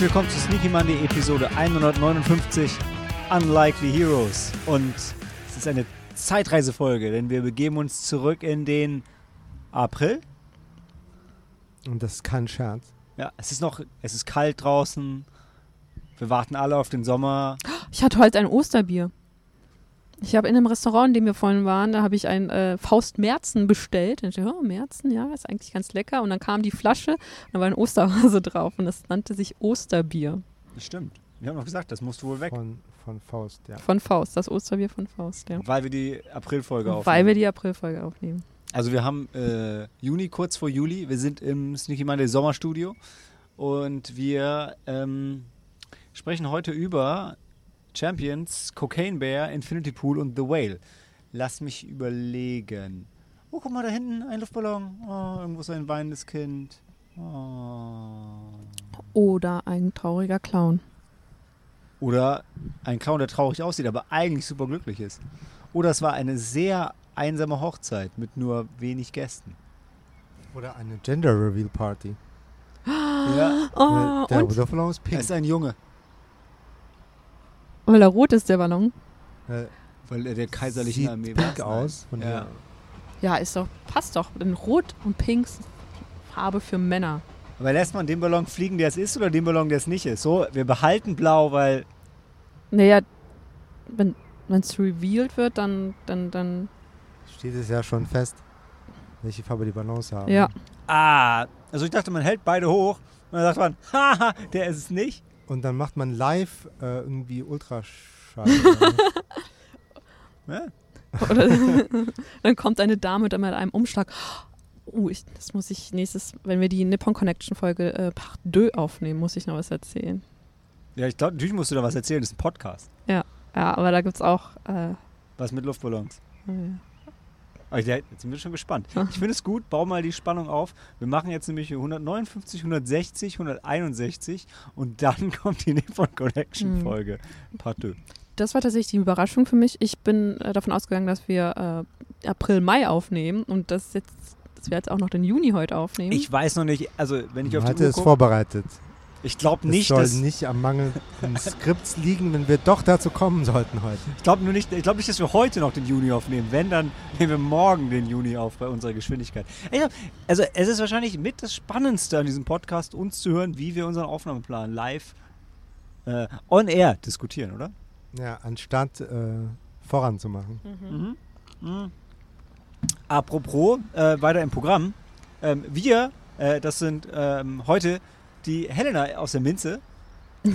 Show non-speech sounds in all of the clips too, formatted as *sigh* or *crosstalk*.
Herzlich willkommen zu Sneaky Monday Episode 159 Unlikely Heroes. Und es ist eine Zeitreisefolge, denn wir begeben uns zurück in den April. Und das ist kein Scherz. Ja, es ist noch, es ist kalt draußen. Wir warten alle auf den Sommer. Ich hatte heute ein Osterbier. Ich habe in einem Restaurant, in dem wir vorhin waren, da habe ich ein äh, Faust Merzen bestellt. Und ich dachte, oh, Merzen, ja, ist eigentlich ganz lecker. Und dann kam die Flasche und da war ein Osterhase *laughs* drauf und das nannte sich Osterbier. Das stimmt. Wir haben noch gesagt, das musst du wohl weg. Von, von Faust, ja. Von Faust, das Osterbier von Faust, ja. Weil wir die Aprilfolge aufnehmen. Weil wir die Aprilfolge aufnehmen. Also wir haben äh, Juni kurz vor Juli. Wir sind im Sneaky Monday Sommerstudio und wir ähm, sprechen heute über Champions, Cocaine Bear, Infinity Pool und The Whale. Lass mich überlegen. Oh, guck mal da hinten, ein Luftballon. Oh, irgendwo ist ein weinendes Kind. Oh. Oder ein trauriger Clown. Oder ein Clown, der traurig aussieht, aber eigentlich super glücklich ist. Oder es war eine sehr einsame Hochzeit mit nur wenig Gästen. Oder eine Gender Reveal Party. Ja, Oh, der und Luftballon ist er pink. ist ein Junge, weil er rot ist, der Ballon. Äh, weil er der kaiserlichen sieht Armee pink aus. Von Ja. Ja, ist doch, passt doch. Denn rot und pink ist Farbe für Männer. Aber lässt man den Ballon fliegen, der es ist, oder den Ballon, der es nicht ist? So, wir behalten blau, weil. Naja, wenn es revealed wird, dann, dann, dann, Steht es ja schon fest, welche Farbe die Ballons haben. ja. Ah, also ich dachte, man hält beide hoch und dann sagt man, *laughs* haha, der ist es nicht. Und dann macht man live äh, irgendwie Ultraschall. *laughs* Ja. Oder *laughs* dann kommt eine Dame dann mit einem Umschlag. Oh, ich, das muss ich nächstes, wenn wir die Nippon Connection Folge äh, Part 2 aufnehmen, muss ich noch was erzählen. Ja, ich glaube, natürlich musst du da was erzählen, das ist ein Podcast. Ja, aber da gibt es auch. Äh, Was mit Luftballons. Aber ich- jetzt sind wir schon gespannt. Ich finde es gut, bau mal die Spannung auf. Wir machen jetzt nämlich 159, 160, 161 und dann *laughs* kommt die Nippon Connection Hm. Folge. Part 2. das war tatsächlich die Überraschung für mich. Ich bin äh, davon ausgegangen, dass wir äh, April, Mai aufnehmen und das jetzt, dass wir jetzt auch noch den Juni heute aufnehmen. Ich weiß noch nicht, also wenn ich auf die Hatte Uhr es gucke, vorbereitet. Ich glaube Es nicht, soll dass nicht am Mangel des *laughs* Skripts liegen, wenn wir doch dazu kommen sollten heute. Ich glaube nur nicht, ich glaube nicht, dass wir heute noch den Juni aufnehmen. Wenn, dann nehmen wir morgen den Juni auf bei unserer Geschwindigkeit. Ja, also es ist wahrscheinlich mit das Spannendste an diesem Podcast, uns zu hören, wie wir unseren Aufnahmeplan live äh, on air diskutieren, oder? Ja, anstatt äh, voranzumachen. Mhm. Mhm. Mhm. Apropos, äh, weiter im Programm. Ähm, wir, äh, das sind ähm, heute die Helena aus der Minze *laughs*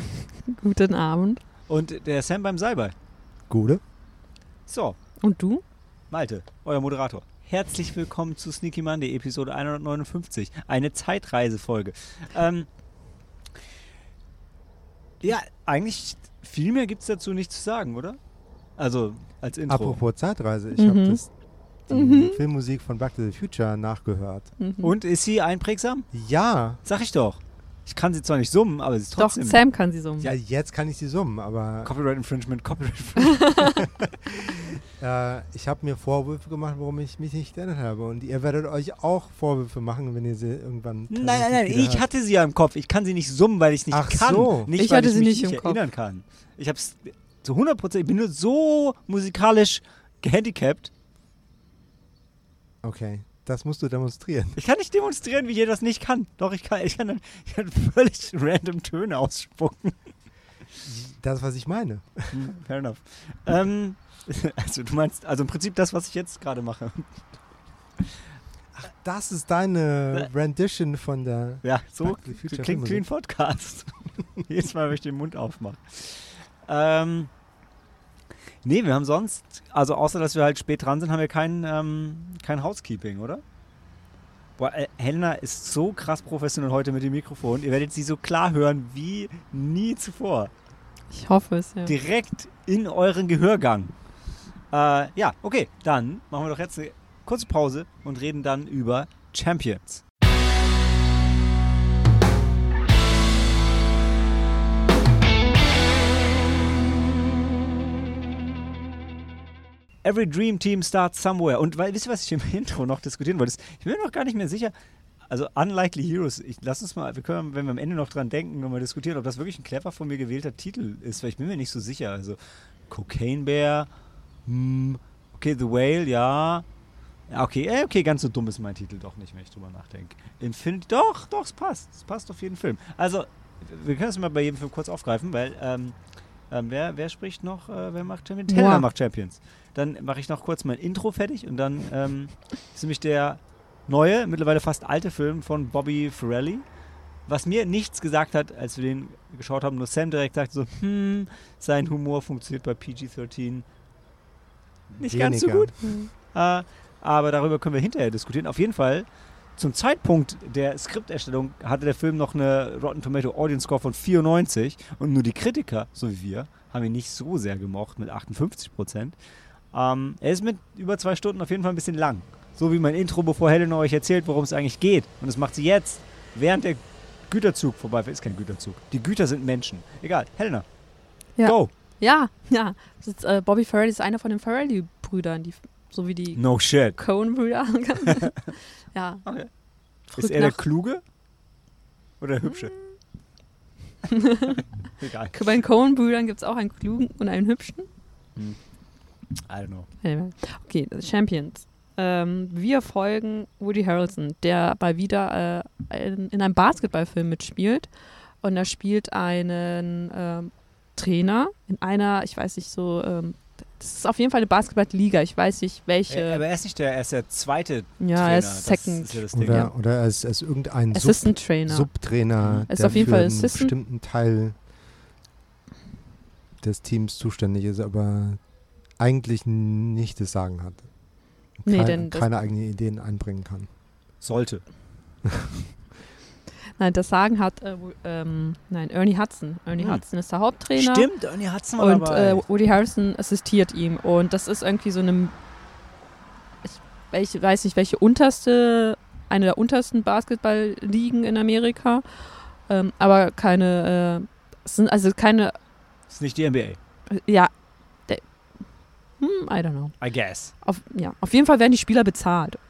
Guten Abend. und der Sam beim Salbei. Gute. So, Und du? Malte, euer Moderator. Herzlich willkommen zu Sneaky Monday, Episode 159. Eine Zeitreisefolge. Ähm, ja, eigentlich viel mehr gibt es dazu nicht zu sagen, oder? Also, als Intro. Apropos Zeitreise, ich Mhm. habe das die Mhm. Filmmusik von Back to the Future nachgehört. Mhm. Und ist sie einprägsam? Ja, Sag ich doch. Ich kann sie zwar nicht summen, aber sie ist Doch, trotzdem. Sam kann sie summen. ja, jetzt kann ich sie summen, aber Copyright Infringement, Copyright *laughs* Infringement. äh, ich habe mir Vorwürfe gemacht, warum ich mich nicht erinnert habe. Und ihr werdet euch auch Vorwürfe machen, wenn ihr sie irgendwann. nein, nein, nein, ich hatte sie ja im Kopf. Ich kann sie nicht summen, weil ich es nicht Ach kann. so. Nicht, Ich weil hatte ich sie mich nicht nicht im Kopf. erinnern kann. Ich habe es zu 100 Prozent, ich bin nur so musikalisch gehandicapt. Okay, das musst du demonstrieren. Ich kann nicht demonstrieren, wie jeder das nicht kann. Doch, ich kann, ich kann, dann, ich kann völlig *laughs* random Töne ausspucken. Das, was ich meine. Hm, Fair enough. Ähm, *laughs* also du meinst, also im Prinzip das, was ich jetzt gerade mache. Das ist deine Rendition von der. Ja, so klingt ein Podcast. *laughs* Jedes Mal, wenn ich den Mund aufmache. Ähm, nee, wir haben sonst, also außer dass wir halt spät dran sind, haben wir kein, ähm, kein Housekeeping, oder? Boah, äh, Helena ist so krass professionell heute mit dem Mikrofon. Ihr werdet sie so klar hören wie nie zuvor. Ich hoffe es, ja. direkt in euren Gehörgang. Äh, ja, okay, dann machen wir doch jetzt eine kurze Pause und reden dann über Champions. Every Dream Team starts somewhere. Und weil, wisst ihr, was ich im *laughs* Intro noch diskutieren wollte? Ich bin mir noch gar nicht mehr sicher. also Unlikely Heroes, ich lass uns mal, wir können, wenn wir am Ende noch dran denken, nochmal diskutieren, ob das wirklich ein clever von mir gewählter Titel ist, weil ich bin mir nicht so sicher. Also Cocaine Bear, hm, okay, The Whale, ja. Okay, äh, okay, ganz so dumm ist mein Titel doch nicht, wenn ich drüber nachdenke. Infinity, doch, doch, es passt. Es passt auf jeden Film. Also, wir können es mal bei jedem Film kurz aufgreifen, weil, ähm, ähm, wer, wer spricht noch, äh, wer macht Champions? Moi. Helena macht Champions. Dann mache ich noch kurz mein Intro fertig und dann ähm, ist nämlich der neue, mittlerweile fast alte Film von Bobby Ferrelli. Was mir nichts gesagt hat, als wir den geschaut haben, nur Sam direkt sagte so, hm, sein Humor funktioniert bei PG-13 nicht ganz so Weniger. gut. Äh, aber darüber können wir hinterher diskutieren. Auf jeden Fall, zum Zeitpunkt der Skripterstellung hatte der Film noch eine Rotten Tomato Audience Score von 94 und nur die Kritiker, so wie wir, haben ihn nicht so sehr gemocht mit 58 Prozent. Ähm, er ist mit über zwei Stunden auf jeden Fall ein bisschen lang. So wie mein Intro, bevor Helena euch erzählt, worum es eigentlich geht. Und das macht sie jetzt, während der Güterzug vorbeifährt. Ist kein Güterzug. Die Güter sind Menschen. Egal. Helena. Ja. Go. Ja, ja. Ist, äh, Bobby Farrelly ist einer von den Farrelly-Brüdern, die, so wie die No shit. Coen-Brüder. *laughs* ja. Okay. Ist er der Kluge? Oder der Hübsche? *laughs* Egal. Bei den Coen-Brüdern gibt es auch einen klugen und einen hübschen. I don't know. Okay, Champions. Ähm, wir folgen Woody Harrelson, der bei wieder äh, in, in einem Basketballfilm mitspielt. Und er spielt einen ähm, Trainer in einer, ich weiß nicht so, ähm, das ist auf jeden Fall eine Basketballliga. Ich weiß nicht, welche. Äh, aber er ist nicht der, er ist der zweite ja, Trainer. er ist Second. Ist ja das Ding. Oder, Ja. oder als, als irgendein Sub, Assistant Trainer. Subtrainer, Er ist der auf jeden für Fall einen Assistant. bestimmten Teil des Teams zuständig ist, aber eigentlich nicht das Sagen hat. Nee, Kei- denn keine eigenen Ideen einbringen kann. Sollte. *laughs* Nein, das Sagen hat äh, ähm, nein, Ernie Hudson. Ernie Hm. Hudson ist der Haupttrainer. Stimmt, Ernie Hudson war Und dabei. äh, Woody Harrison assistiert ihm. Und das ist irgendwie so eine. Ich weiß nicht, welche unterste. Eine der untersten Basketballligen in Amerika. Ähm, aber keine. Äh, es sind also keine. ist nicht die NBA. Ja. Hm, I don't know. I guess. Auf, ja, auf jeden Fall werden die Spieler bezahlt. *laughs*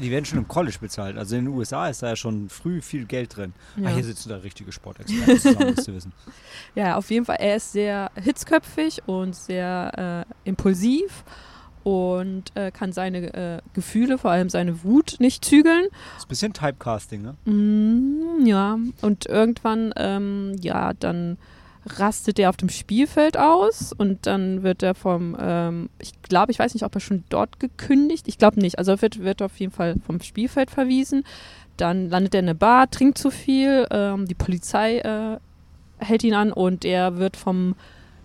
Die werden schon im College bezahlt. Also in den USA ist da ja schon früh viel Geld drin. Ja. Ah, hier sitzen da richtige Sportexperten zusammen, müsst ihr wissen. *laughs* Ja, auf jeden Fall. Er ist sehr hitzköpfig und sehr äh, impulsiv und äh, kann seine äh, Gefühle, vor allem seine Wut, nicht zügeln. Ist ein bisschen Typecasting, ne? Mm, ja, und irgendwann, ähm, ja, dann rastet er auf dem Spielfeld aus und dann wird er vom, ähm, ich glaube, ich weiß nicht, ob er schon dort gekündigt, ich glaube nicht, also wird, wird auf jeden Fall vom Spielfeld verwiesen, dann landet er in einer Bar, trinkt zu viel, ähm, die Polizei äh, hält ihn an und er wird vom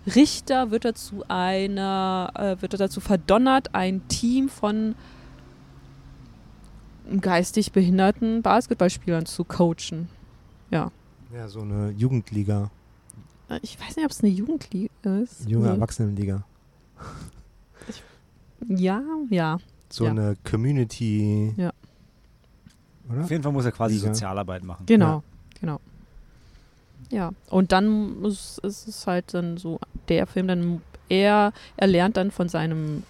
Richter, wird er zu einer, äh, wird er dazu verdonnert, ein Team von geistig behinderten Basketballspielern zu coachen. Ja, so eine Jugendliga, Ich weiß nicht, ob es eine Jugendliga ist. junge Nee. Erwachsenenliga. Ja, ja. So Ja. eine Community. Ja. Oder? Auf jeden Fall muss er quasi Liga. Sozialarbeit machen. Genau, genau. Ja, und dann muss, ist es halt dann so, der Film dann, er, er lernt dann von seinem,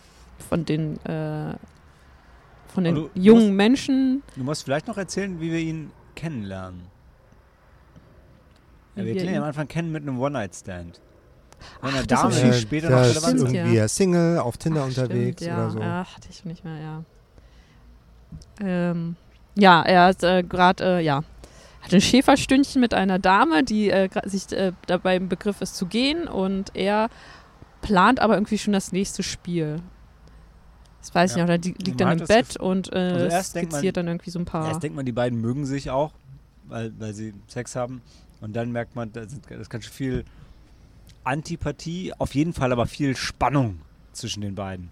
von den, äh, von den du jungen musst- Menschen. Du musst vielleicht noch erzählen, wie wir ihn kennenlernen. Ja, wir lernen ihn am Anfang kennen mit einem One-Night-Stand. Wenn Ach, er da ist- viel später noch ist relevant Stimmt, ist. irgendwie ja. Single, auf Tinder Ach, unterwegs stimmt, ja, oder so. Ja, hatte ich schon nicht mehr, ja. Ähm, ja, er hat äh, gerade, äh, ja, hat ein Schäferstündchen mit einer Dame, die äh, sich äh, dabei im Begriff ist zu gehen und er plant aber irgendwie schon das nächste Spiel. Das weiß ich Ja. nicht, oder die liegt Man dann im Bett und äh, Also denkt man- skizziert dann irgendwie so ein paar. Erst denkt man, die beiden mögen sich auch, weil, weil sie Sex haben. Und dann merkt man, da sind- da ist ganz schön viel Antipathie, auf jeden Fall aber viel Spannung zwischen den beiden.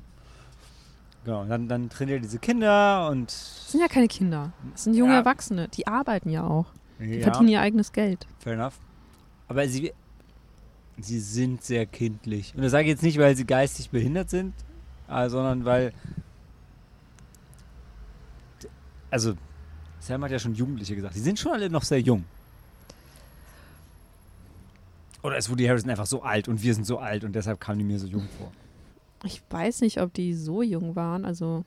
Genau, und dann, dann trainiert er diese Kinder und Das sind ja keine Kinder. Das sind junge Ja. Erwachsene. Die arbeiten ja auch. Die ja, verdienen ihr eigenes Geld. fair enough. Aber sie, sie sind sehr kindlich. Und das sage ich jetzt nicht, weil sie geistig behindert sind, äh, sondern weil. Also, Sam hat ja schon Jugendliche gesagt. Die sind schon alle noch sehr jung. Oder ist Woody Harrison einfach so alt und wir sind so alt und deshalb kamen die mir so jung vor? Ich weiß nicht, ob die so jung waren. Also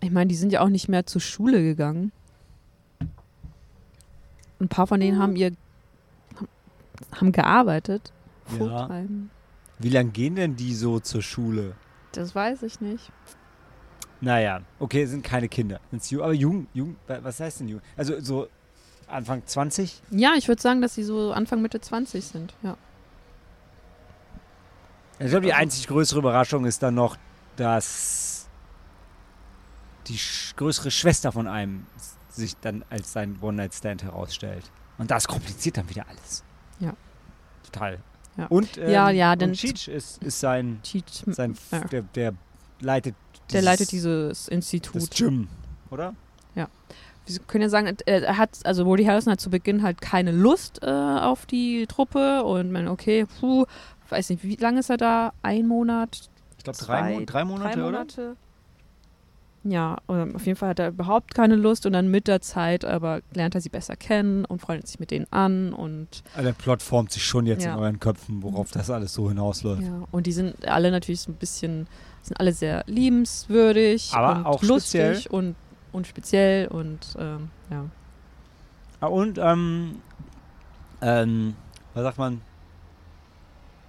Ich meine, die sind ja auch nicht mehr zur Schule gegangen. Ein paar von denen haben ihr haben, gearbeitet. Ja. Wie lange gehen denn die so zur Schule? Das weiß ich nicht. Naja, okay, sind keine Kinder. Aber Jugend, Jugend, wa- was heißt denn Jugend? Also so Anfang 20? Ja, ich würde sagen, dass sie so Anfang Mitte 20 sind. Ja. Ich glaube, die einzig größere Überraschung ist dann noch, dass die sch größere Schwester von einem sich dann als sein One-Night-Stand herausstellt. Und das kompliziert dann wieder alles. Ja. Total. Ja. Und, ähm, Ja, ja, denn- und Cheech ist, ist sein, Cheat, sein ja. der, der leitet der dieses- leitet dieses das Institut. Gym, oder? Wir können ja sagen, er er hat, also Woody Harrelson hat zu Beginn halt keine Lust äh, auf die Truppe und man, okay, puh, weiß nicht, wie lange ist er da? Ein Monat, Ich glaube, drei, Mo drei Monate, drei oder? Monate. Ja, und auf jeden Fall hat er überhaupt keine Lust und dann mit der Zeit aber lernt er sie besser kennen und freundet sich mit denen an und Also der Plot formt sich schon jetzt Ja. in euren Köpfen, worauf das alles so hinausläuft. ja, und die sind alle natürlich so ein bisschen, sind alle sehr liebenswürdig Aber und auch lustig speziell. und, und speziell und ähm, ja. Ah, Und, ähm, ähm, was sagt man?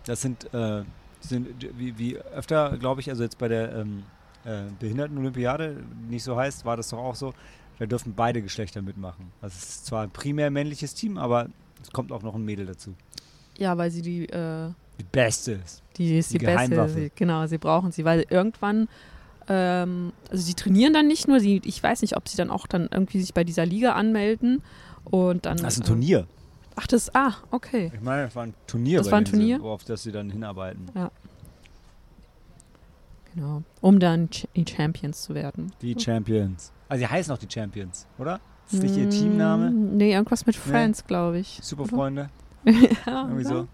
Das sind, äh, sind wie, wie öfter, glaube ich, also jetzt bei der ähm, äh, Behinderten-Olympiade, nicht so heißt, war das doch auch so, da dürfen beide Geschlechter mitmachen. Also es ist zwar ein primär männliches Team, aber es kommt auch noch ein Mädel dazu. Ja, weil sie die, äh, Die beste ist. die ist Die die, beste. Sie, genau, sie brauchen sie, weil irgendwann, ähm, also sie trainieren dann nicht nur, sie, ich weiß nicht, ob sie dann auch dann irgendwie sich bei dieser Liga anmelden und dann. Das ist ein äh, Turnier. Ach, das, ah, okay. Ich meine, das war ein Turnier, Das bei war ein dem sie- Turnier? worauf das sie dann hinarbeiten. Genau. Um dann Ch die Champions zu werden. Die Champions. Also sie heißen auch die Champions, oder? Ist nicht ihr Teamname? Mm, Nee, irgendwas mit Friends, glaube ich. Superfreunde? *laughs* ja, Irgendwie ja. so.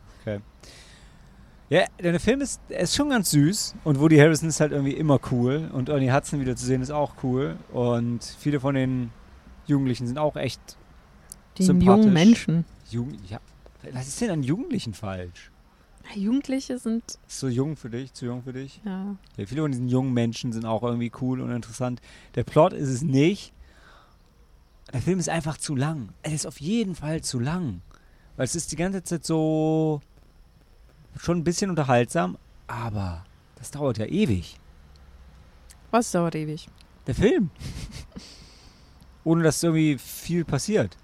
Ja, der Film ist, ist schon ganz süß und Woody Harrison ist halt irgendwie immer cool und Ernie Hudson wieder zu sehen ist auch cool und viele von den Jugendlichen sind auch echt Die sympathisch. jungen Menschen. Jugend. Ja, was ist denn an Jugendlichen falsch? Jugendliche sind, Ist so jung für dich, zu jung für dich? ja. Ja, viele von diesen jungen Menschen sind auch irgendwie cool und interessant. Der Plot ist es nicht. Der Film ist einfach zu lang. Er ist auf jeden Fall zu lang. Weil es ist die ganze Zeit so schon ein bisschen unterhaltsam, aber das dauert ja ewig. Was dauert ewig? Der Film. *laughs* Ohne dass irgendwie viel passiert.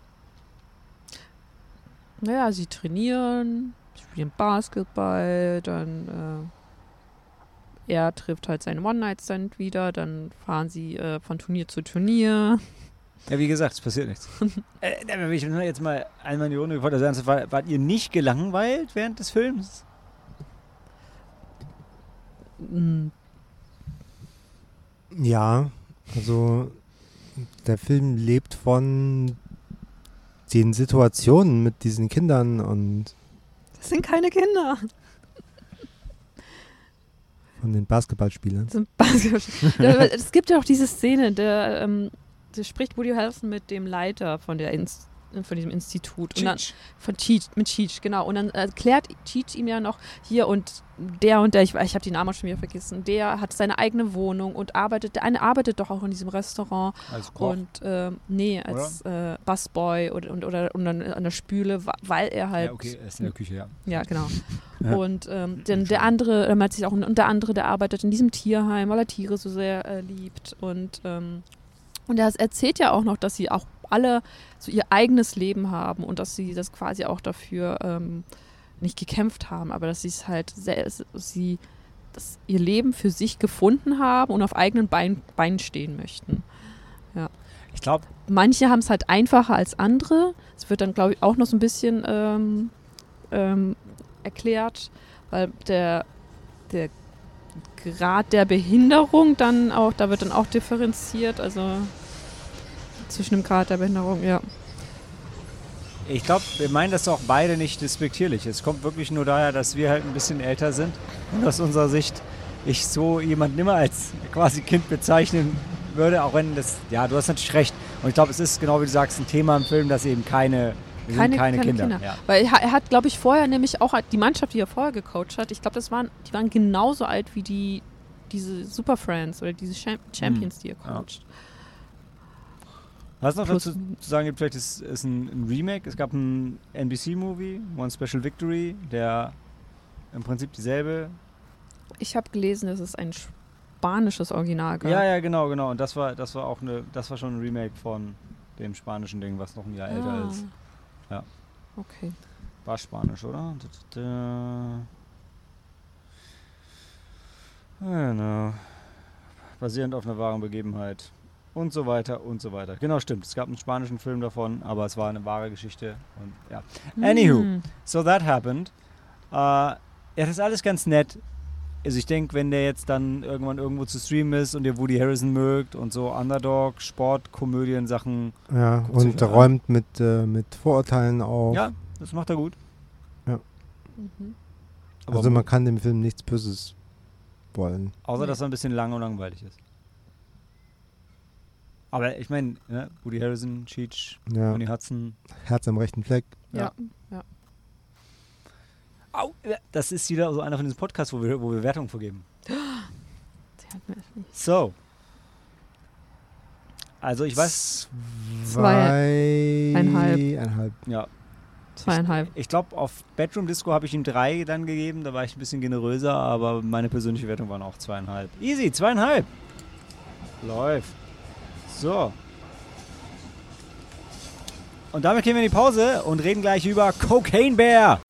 Naja, sie trainieren, spielen Basketball, dann äh, er trifft halt seinen One-Night-Stand wieder, dann fahren sie äh, von Turnier zu Turnier. Ja, wie gesagt, es passiert nichts. *laughs* äh, will ich nur jetzt mal einmal in die Runde gefordert sagen, war, wart ihr nicht gelangweilt während des Films? Ja, also der Film lebt von den Situationen mit diesen Kindern und Das sind keine Kinder. von den Basketballspielern. Basketball- *laughs* es gibt ja auch diese Szene, der, ähm, da spricht Woody Harrelson mit dem Leiter von der Inst von diesem Institut. Und dann, Cheech. von Cheech, mit Cheech, genau. Und dann erklärt Cheech ihm ja noch hier und der und der, ich, ich habe die Namen schon wieder vergessen, der hat seine eigene Wohnung und arbeitet, der eine arbeitet doch auch in diesem Restaurant Als Koch. und ähm, nee, als äh, Busboy oder, und, oder und dann an der Spüle, weil er halt ja, okay, er ist in der Küche, ja. ja, genau. *laughs* Ja. Und ähm, denn der andere, ähm, hat sich auch, und der andere, der arbeitet in diesem Tierheim, weil er Tiere so sehr äh, liebt. Und, ähm, und er erzählt ja auch noch, dass sie auch alle so ihr eigenes Leben haben und dass sie das quasi auch dafür ähm, nicht gekämpft haben, aber dass sie es halt sehr, sie das ihr Leben für sich gefunden haben und auf eigenen Bein, Beinen stehen möchten. Ich glaube, Manche haben es halt einfacher als andere. Es wird dann, glaube ich, auch noch so ein bisschen ähm, ähm, erklärt, weil der, der Grad der Behinderung dann auch, da wird dann auch differenziert, also zwischen dem Grad der Behinderung, ja. ich glaube, wir meinen das auch beide nicht despektierlich. Es kommt wirklich nur daher, dass wir halt ein bisschen älter sind und aus unserer Sicht ich so jemanden immer als quasi Kind bezeichnen würde, auch wenn das, ja, du hast natürlich recht. Und ich glaube, es ist genau wie du sagst, ein Thema im Film, dass eben keine, Keine- keine, keine Kinder. Kinder. Ja. Weil er, hat, glaube ich, vorher nämlich auch die Mannschaft, die er vorher gecoacht hat, ich glaube, das waren, die waren genauso alt wie die diese Super Friends oder diese Cham Champions, die er Ja. Was noch dazu zu sagen gibt, vielleicht ist, ist ein, ein Remake. Es gab ein NBC-Movie, One Special Victory, der im Prinzip dieselbe. Ich habe gelesen, dass es ein spanisches Original gab. Ja, ja, genau, genau. Und das war, das war auch eine, das war schon ein Remake von dem spanischen Ding, was noch ein Jahr älter Ah. ist. Ja. Okay. War Spanisch, oder? Da, da, da. Genau. Basierend auf einer wahren Begebenheit. Und so weiter und so weiter. Genau, stimmt. Es gab einen spanischen Film davon, aber es war eine wahre Geschichte. Und ja. Anywho. Hm. So that happened. Äh, ja, das ist alles ganz nett. Also ich denke, wenn der jetzt dann irgendwann irgendwo zu streamen ist und ihr Woody Harrison mögt und so Underdog, Sport, Komödien, Sachen. Ja, und an. räumt mit, äh, mit Vorurteilen auf. Ja, das macht er gut. Mhm. Aber also man kann dem Film nichts Böses wollen. Außer, dass er ein bisschen lang und langweilig ist. Aber ich meine, ne, Woody Harrison, Cheech, Ja, Tony Hudson. Herz am rechten Fleck. Ja. Au, ja, das ist wieder so einer von diesen Podcasts, wo wir, wo wir Wertungen vergeben. *gasps* So. Also ich weiß, Zweieinhalb. Zweieinhalb. ja, Zweieinhalb. ich glaube, auf Bedroom Disco habe ich ihm drei dann gegeben. Da war ich ein bisschen generöser, aber meine persönliche Wertung waren auch zweieinhalb. Easy, zweieinhalb. Läuft. So. Und damit gehen wir in die Pause und reden gleich über Cocaine Bear.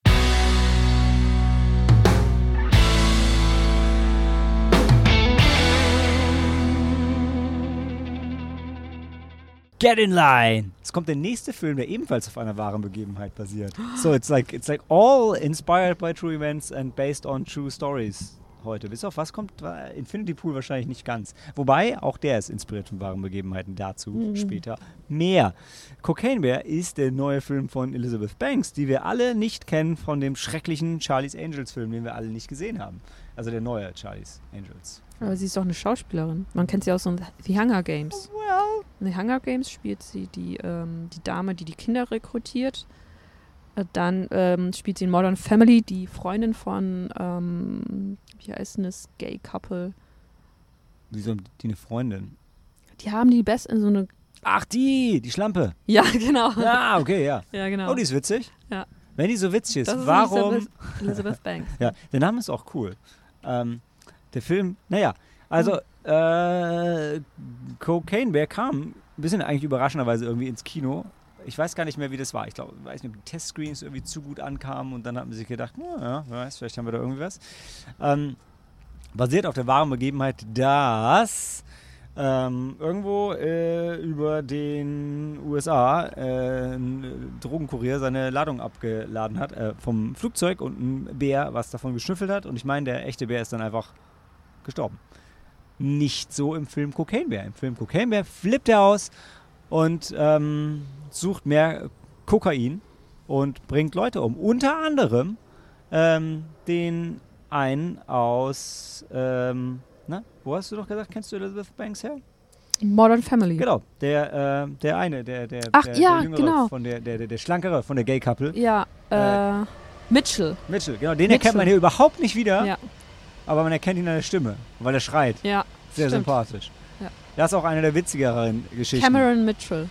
Get in line. Es kommt der nächste Film, der ebenfalls auf einer wahren Begebenheit basiert. So it's like it's like all inspired by true events and based on true stories heute. Bis auf was kommt Äh, Infinity Pool wahrscheinlich nicht ganz. Wobei auch der ist inspiriert von wahren Begebenheiten. Dazu Mhm. später mehr. Cocaine Bear ist der neue Film von Elizabeth Banks, die wir alle nicht kennen von dem schrecklichen Charlie's Angels Film, den wir alle nicht gesehen haben. Also der neue Charlie's Angels. Aber sie ist doch eine Schauspielerin. Man kennt sie aus so The Hunger Games. Well, In The Hunger Games spielt sie die, ähm, die Dame, die die Kinder rekrutiert. Dann ähm, spielt sie in Modern Family die Freundin von, ähm, wie heißt denn das, Gay Couple. wieso die eine Freundin? Die haben die beste, so eine, Ach, die, die Schlampe. ja *laughs* genau. Ja, okay, ja. Ja, genau. Oh, die ist witzig. Ja. Wenn die so witzig ist, ist warum? Elizabeth, Elizabeth Banks. *laughs* Ja, der Name ist auch cool. Ähm, der Film, naja, also äh, Cocaine Bear kam ein bisschen eigentlich überraschenderweise irgendwie ins Kino. Ich weiß gar nicht mehr, wie das war. Ich glaube, weiß nicht, ob die Testscreens irgendwie zu gut ankamen und dann hat man sich gedacht, na, ja, wer weiß, vielleicht haben wir da irgendwie was. Ähm, basiert auf der wahren Begebenheit, dass ähm, irgendwo äh, über den USA äh, ein Drogenkurier seine Ladung abgeladen hat äh, vom Flugzeug und ein Bär was davon geschnüffelt hat. Und ich meine, der echte Bär ist dann einfach gestorben. Nicht so im Film Cocaine Bear. Im Film Cocaine Bear flippt er aus und ähm, sucht mehr Kokain und bringt Leute um. Unter anderem ähm, den einen aus, ähm, na, wo hast du doch gesagt, kennst du Elizabeth Banks her? Modern Family. Genau, der, äh, der eine, der, der, Ach, der, ja, der jüngere, genau. von der, der, der, der schlankere, von der Gay Couple. Ja, äh, Mitchell. Mitchell, genau, den Mitchell. erkennt man hier überhaupt nicht wieder, Ja, aber man erkennt ihn an der Stimme, weil er schreit. ja. Sehr stimmt. sympathisch. Ja. Das ist auch eine der witzigeren Geschichten. Cameron Mitchell,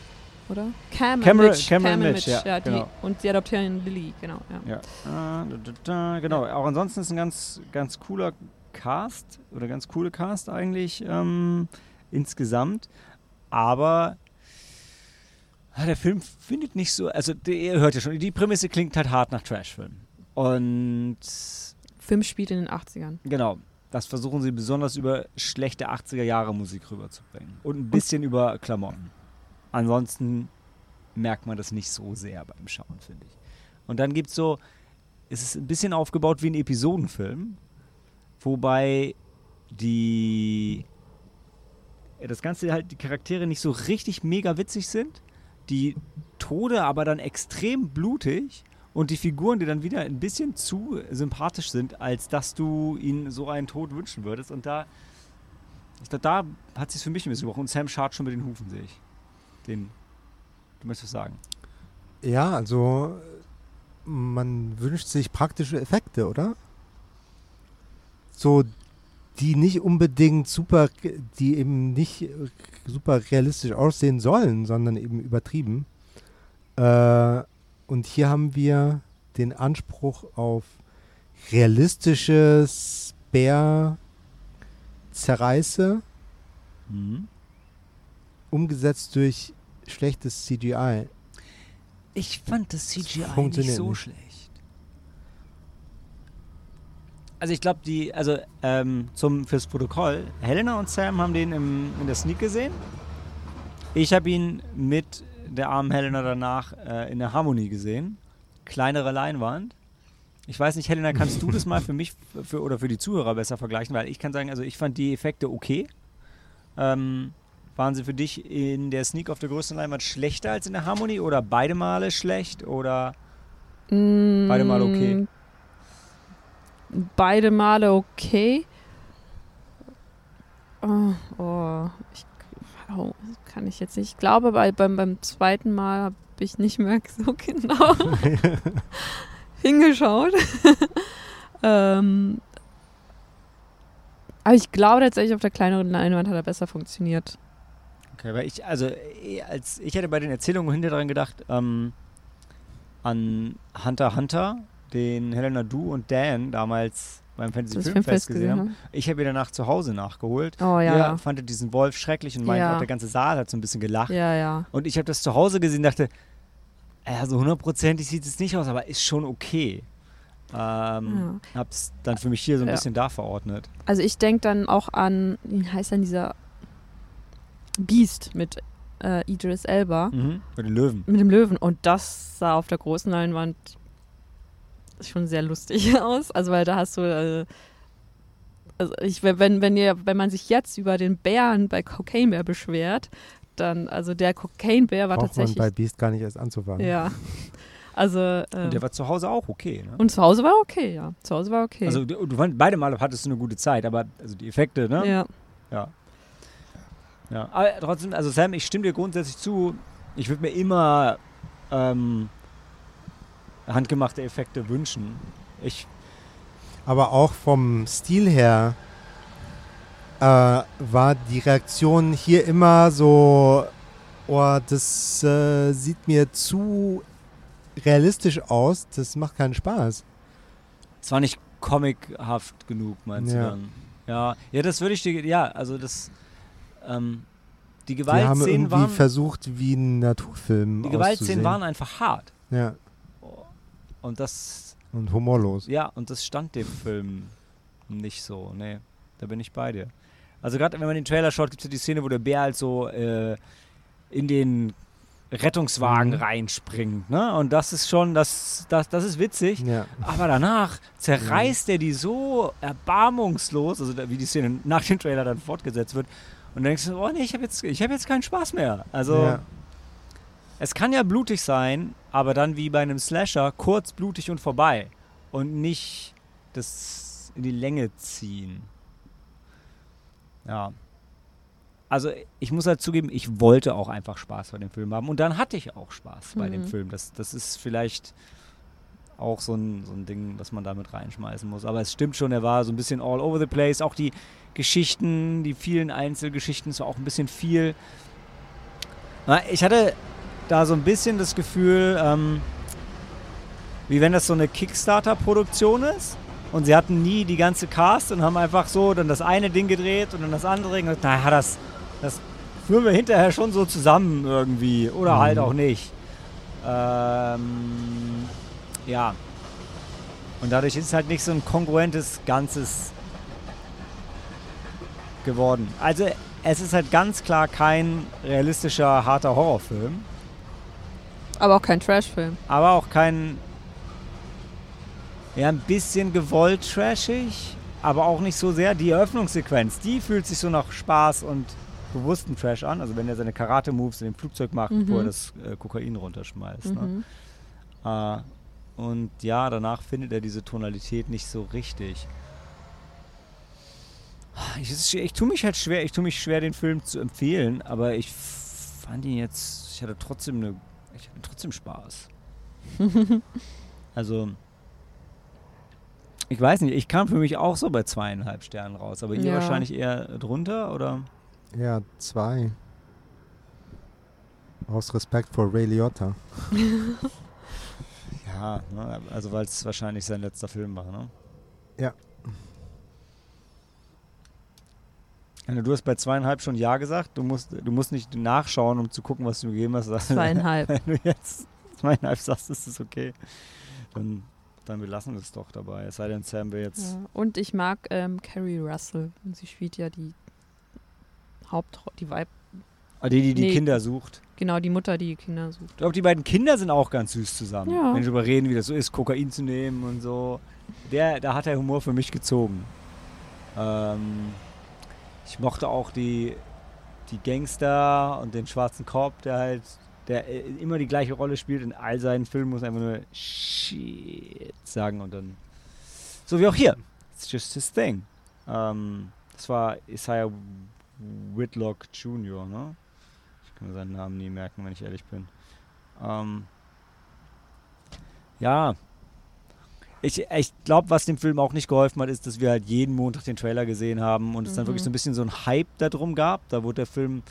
oder? Cam Cameron- Mitch. Cameron Cam Mitch, ja, die, genau. Und sie adoptieren Lily, genau. Ja. Ja. Äh, da, da, genau, auch ansonsten ist ein ganz, ganz cooler Cast oder ganz coole Cast eigentlich ähm, insgesamt. Aber ah, der Film findet nicht so, also ihr hört ja schon, die Prämisse klingt halt hart nach Trashfilm. Und Film spielt in den 80ern. genau, das versuchen sie besonders über schlechte 80er Jahre Musik rüberzubringen. Und ein bisschen über Klamotten. Ansonsten merkt man das nicht so sehr beim Schauen, finde ich. Und dann gibt es so, es ist ein bisschen aufgebaut wie ein Episodenfilm, wobei die ja, das Ganze halt die Charaktere nicht so richtig mega witzig sind, die Tode aber dann extrem blutig und die Figuren, die dann wieder ein bisschen zu sympathisch sind, als dass du ihnen so einen Tod wünschen würdest. Und da, ich glaube, da hat sich für mich ein bisschen gebrochen. Und Sam schart schon mit den Hufen, sehe ich. Den, du möchtest was sagen. Ja, also man wünscht sich praktische Effekte, oder? So die nicht unbedingt super, die eben nicht super realistisch aussehen sollen, sondern eben übertrieben. Äh, und hier haben wir den Anspruch auf realistisches Bär-Zerreiße, Mhm. umgesetzt durch schlechtes CGI. Ich fand das CGI nicht funktioniert so nicht. schlecht. Also ich glaube, die, also ähm, zum fürs Protokoll, Helena und Sam haben den im, in der Sneak gesehen. Ich habe ihn mit der armen Helena danach äh, in der Harmonie gesehen. Kleinere Leinwand. Ich weiß nicht, Helena, kannst du das mal für mich für, oder für die Zuhörer besser vergleichen? Weil ich kann sagen, also ich fand die Effekte okay. Ähm, waren sie für dich in der Sneak auf der größten Leinwand schlechter als in der Harmonie oder beide Male schlecht oder beide Male okay? Mm, Beide Male okay. Oh, oh, ich, oh, kann ich jetzt nicht. Ich glaube, bei, beim, beim zweiten Mal habe ich nicht mehr *laughs* so genau *laughs* hingeschaut. *laughs* ähm, aber ich glaube tatsächlich, auf der kleineren Leinwand hat er besser funktioniert. Okay, weil ich, also eh, als ich hätte bei den Erzählungen hinter dran gedacht, ähm, an Hunter Hunter, den Helena Du und Dan damals beim Fantasy Filmfest gesehen haben. gesehen Ich habe ihn danach zu Hause nachgeholt. Oh ja. Ihr fandet diesen Wolf schrecklich und meinte Ja. der ganze Saal hat so ein bisschen gelacht. Ja, ja. Und ich habe das zu Hause gesehen und dachte, ja, so hundertprozentig sieht es nicht aus, aber ist schon okay. Ähm, Hab's dann für mich hier so ein Ja. bisschen da verordnet. Also ich denke dann auch an, wie heißt denn dieser Beast mit äh, Idris Elba, Mhm. Bei den Löwen. mit dem Löwen. Und das sah auf der großen Leinwand schon sehr lustig *laughs* aus. Also weil da hast du, äh, also ich, wenn, wenn, ihr, wenn man sich jetzt über den Bären bei Cocaine Bear beschwert, dann, also der Cocaine Bär war Braucht man tatsächlich, bei Beast gar nicht erst anzufangen. ja. Also, Und äh, der war zu Hause auch okay. Ne? und zu Hause war okay, ja. Zu Hause war okay. Also du, du fand- beide Male hattest du eine gute Zeit, aber also die Effekte, ne? ja. Ja. Ja, aber trotzdem, also Sam, ich stimme dir grundsätzlich zu. Ich würde mir immer ähm, handgemachte Effekte wünschen. Ich, Aber auch vom Stil her äh, war die Reaktion hier immer so, oh, das äh, sieht mir zu realistisch aus, das macht keinen Spaß. es war nicht comichaft genug, meinst Ja. du dann? Ja, ja, das würde ich dir, ja, also das, ähm, die Die haben Gewaltszenen irgendwie waren, versucht, wie ein Naturfilm die Gewaltszenen waren einfach hart. Ja, Und das, und humorlos. Ja, und das stand dem Film nicht so. Nee, da bin ich bei dir. Also gerade wenn man den Trailer schaut, gibt es ja die Szene, wo der Bär halt so äh, in den Rettungswagen Mhm. reinspringt. Ne? Und das ist schon, das, das, das ist witzig. Ja. Aber danach zerreißt er die so erbarmungslos, also wie die Szene nach dem Trailer dann fortgesetzt wird. Und dann denkst du, oh nee, ich habe jetzt, ich hab jetzt keinen Spaß mehr. Also ja. Es kann ja blutig sein, aber dann wie bei einem Slasher kurz blutig und vorbei. Und nicht das in die Länge ziehen. Ja. Also ich muss halt zugeben, ich wollte auch einfach Spaß bei dem Film haben. Und dann hatte ich auch Spaß bei dem Mhm. Film. Das, das ist vielleicht auch so ein, so ein Ding, das man damit reinschmeißen muss. Aber es stimmt schon, er war so ein bisschen all over the place. Auch die Geschichten, die vielen Einzelgeschichten, es war auch ein bisschen viel. Ich hatte da so ein bisschen das Gefühl, ähm, wie wenn das so eine Kickstarter-Produktion ist. Und sie hatten nie die ganze Cast und haben einfach so dann das eine Ding gedreht und dann das andere. Und naja, das, das führen wir hinterher schon so zusammen irgendwie. Oder Mhm. halt auch nicht. Ähm, ja. Und dadurch ist es halt nicht so ein kongruentes Ganzes geworden. Also es ist halt ganz klar kein realistischer, harter Horrorfilm. Aber auch kein Trashfilm. Aber auch kein. Ja, ein bisschen gewollt trashig, aber auch nicht so sehr. Die Eröffnungssequenz, die fühlt sich so nach Spaß und bewussten Trash an. Also wenn er seine Karate-Moves in dem Flugzeug macht, wo Mhm. er das äh, Kokain runterschmeißt. Ne? Mhm. Äh, und ja, danach findet er diese Tonalität nicht so richtig. Ich, schwer- ich tue mich halt schwer, ich tue mich schwer, den Film zu empfehlen, aber ich fand ihn jetzt, ich hatte trotzdem eine, ich hatte trotzdem Spaß. *laughs* also, Ich weiß nicht, ich kam für mich auch so bei zweieinhalb Sternen raus, aber ihr Ja. wahrscheinlich eher drunter oder? Ja, zwei. Aus Respekt vor Ray Liotta. *laughs* Ja, ne, also weil es wahrscheinlich sein letzter Film war, ne? Ja. Du hast bei zweieinhalb schon Ja gesagt. Du musst, du musst nicht nachschauen, um zu gucken, was du gegeben hast. *laughs* Zweieinhalb. Wenn du jetzt zweieinhalb sagst, ist es okay. Dann, dann belassen wir es doch dabei. Es sei denn, Sam will jetzt. Ja. Und ich mag ähm, Carrie Russell. Und Sie spielt ja die Hauptrolle, die Weib, Ah, die, die die Nee. Kinder sucht. genau, die Mutter, die Kinder sucht. Ich glaube, die beiden Kinder sind auch ganz süß zusammen. Ja. Wenn sie darüber reden, wie das so ist, Kokain zu nehmen und so. Der, da hat der Humor für mich gezogen. Ähm, ich mochte auch die, die Gangster und den schwarzen Korb, der halt, der äh, immer die gleiche Rolle spielt in all seinen Filmen, muss einfach nur Shit sagen und dann. So wie auch hier. It's just his thing. Ähm, das war Isaiah Whitlock Jr., ne? Ich kann mir seinen Namen nie merken, wenn ich ehrlich bin. Ähm, ja. Ich, ich glaube, was dem Film auch nicht geholfen hat, ist, dass wir halt jeden Montag den Trailer gesehen haben und es dann Mhm. wirklich so ein bisschen so ein Hype darum gab. Da wurde der Film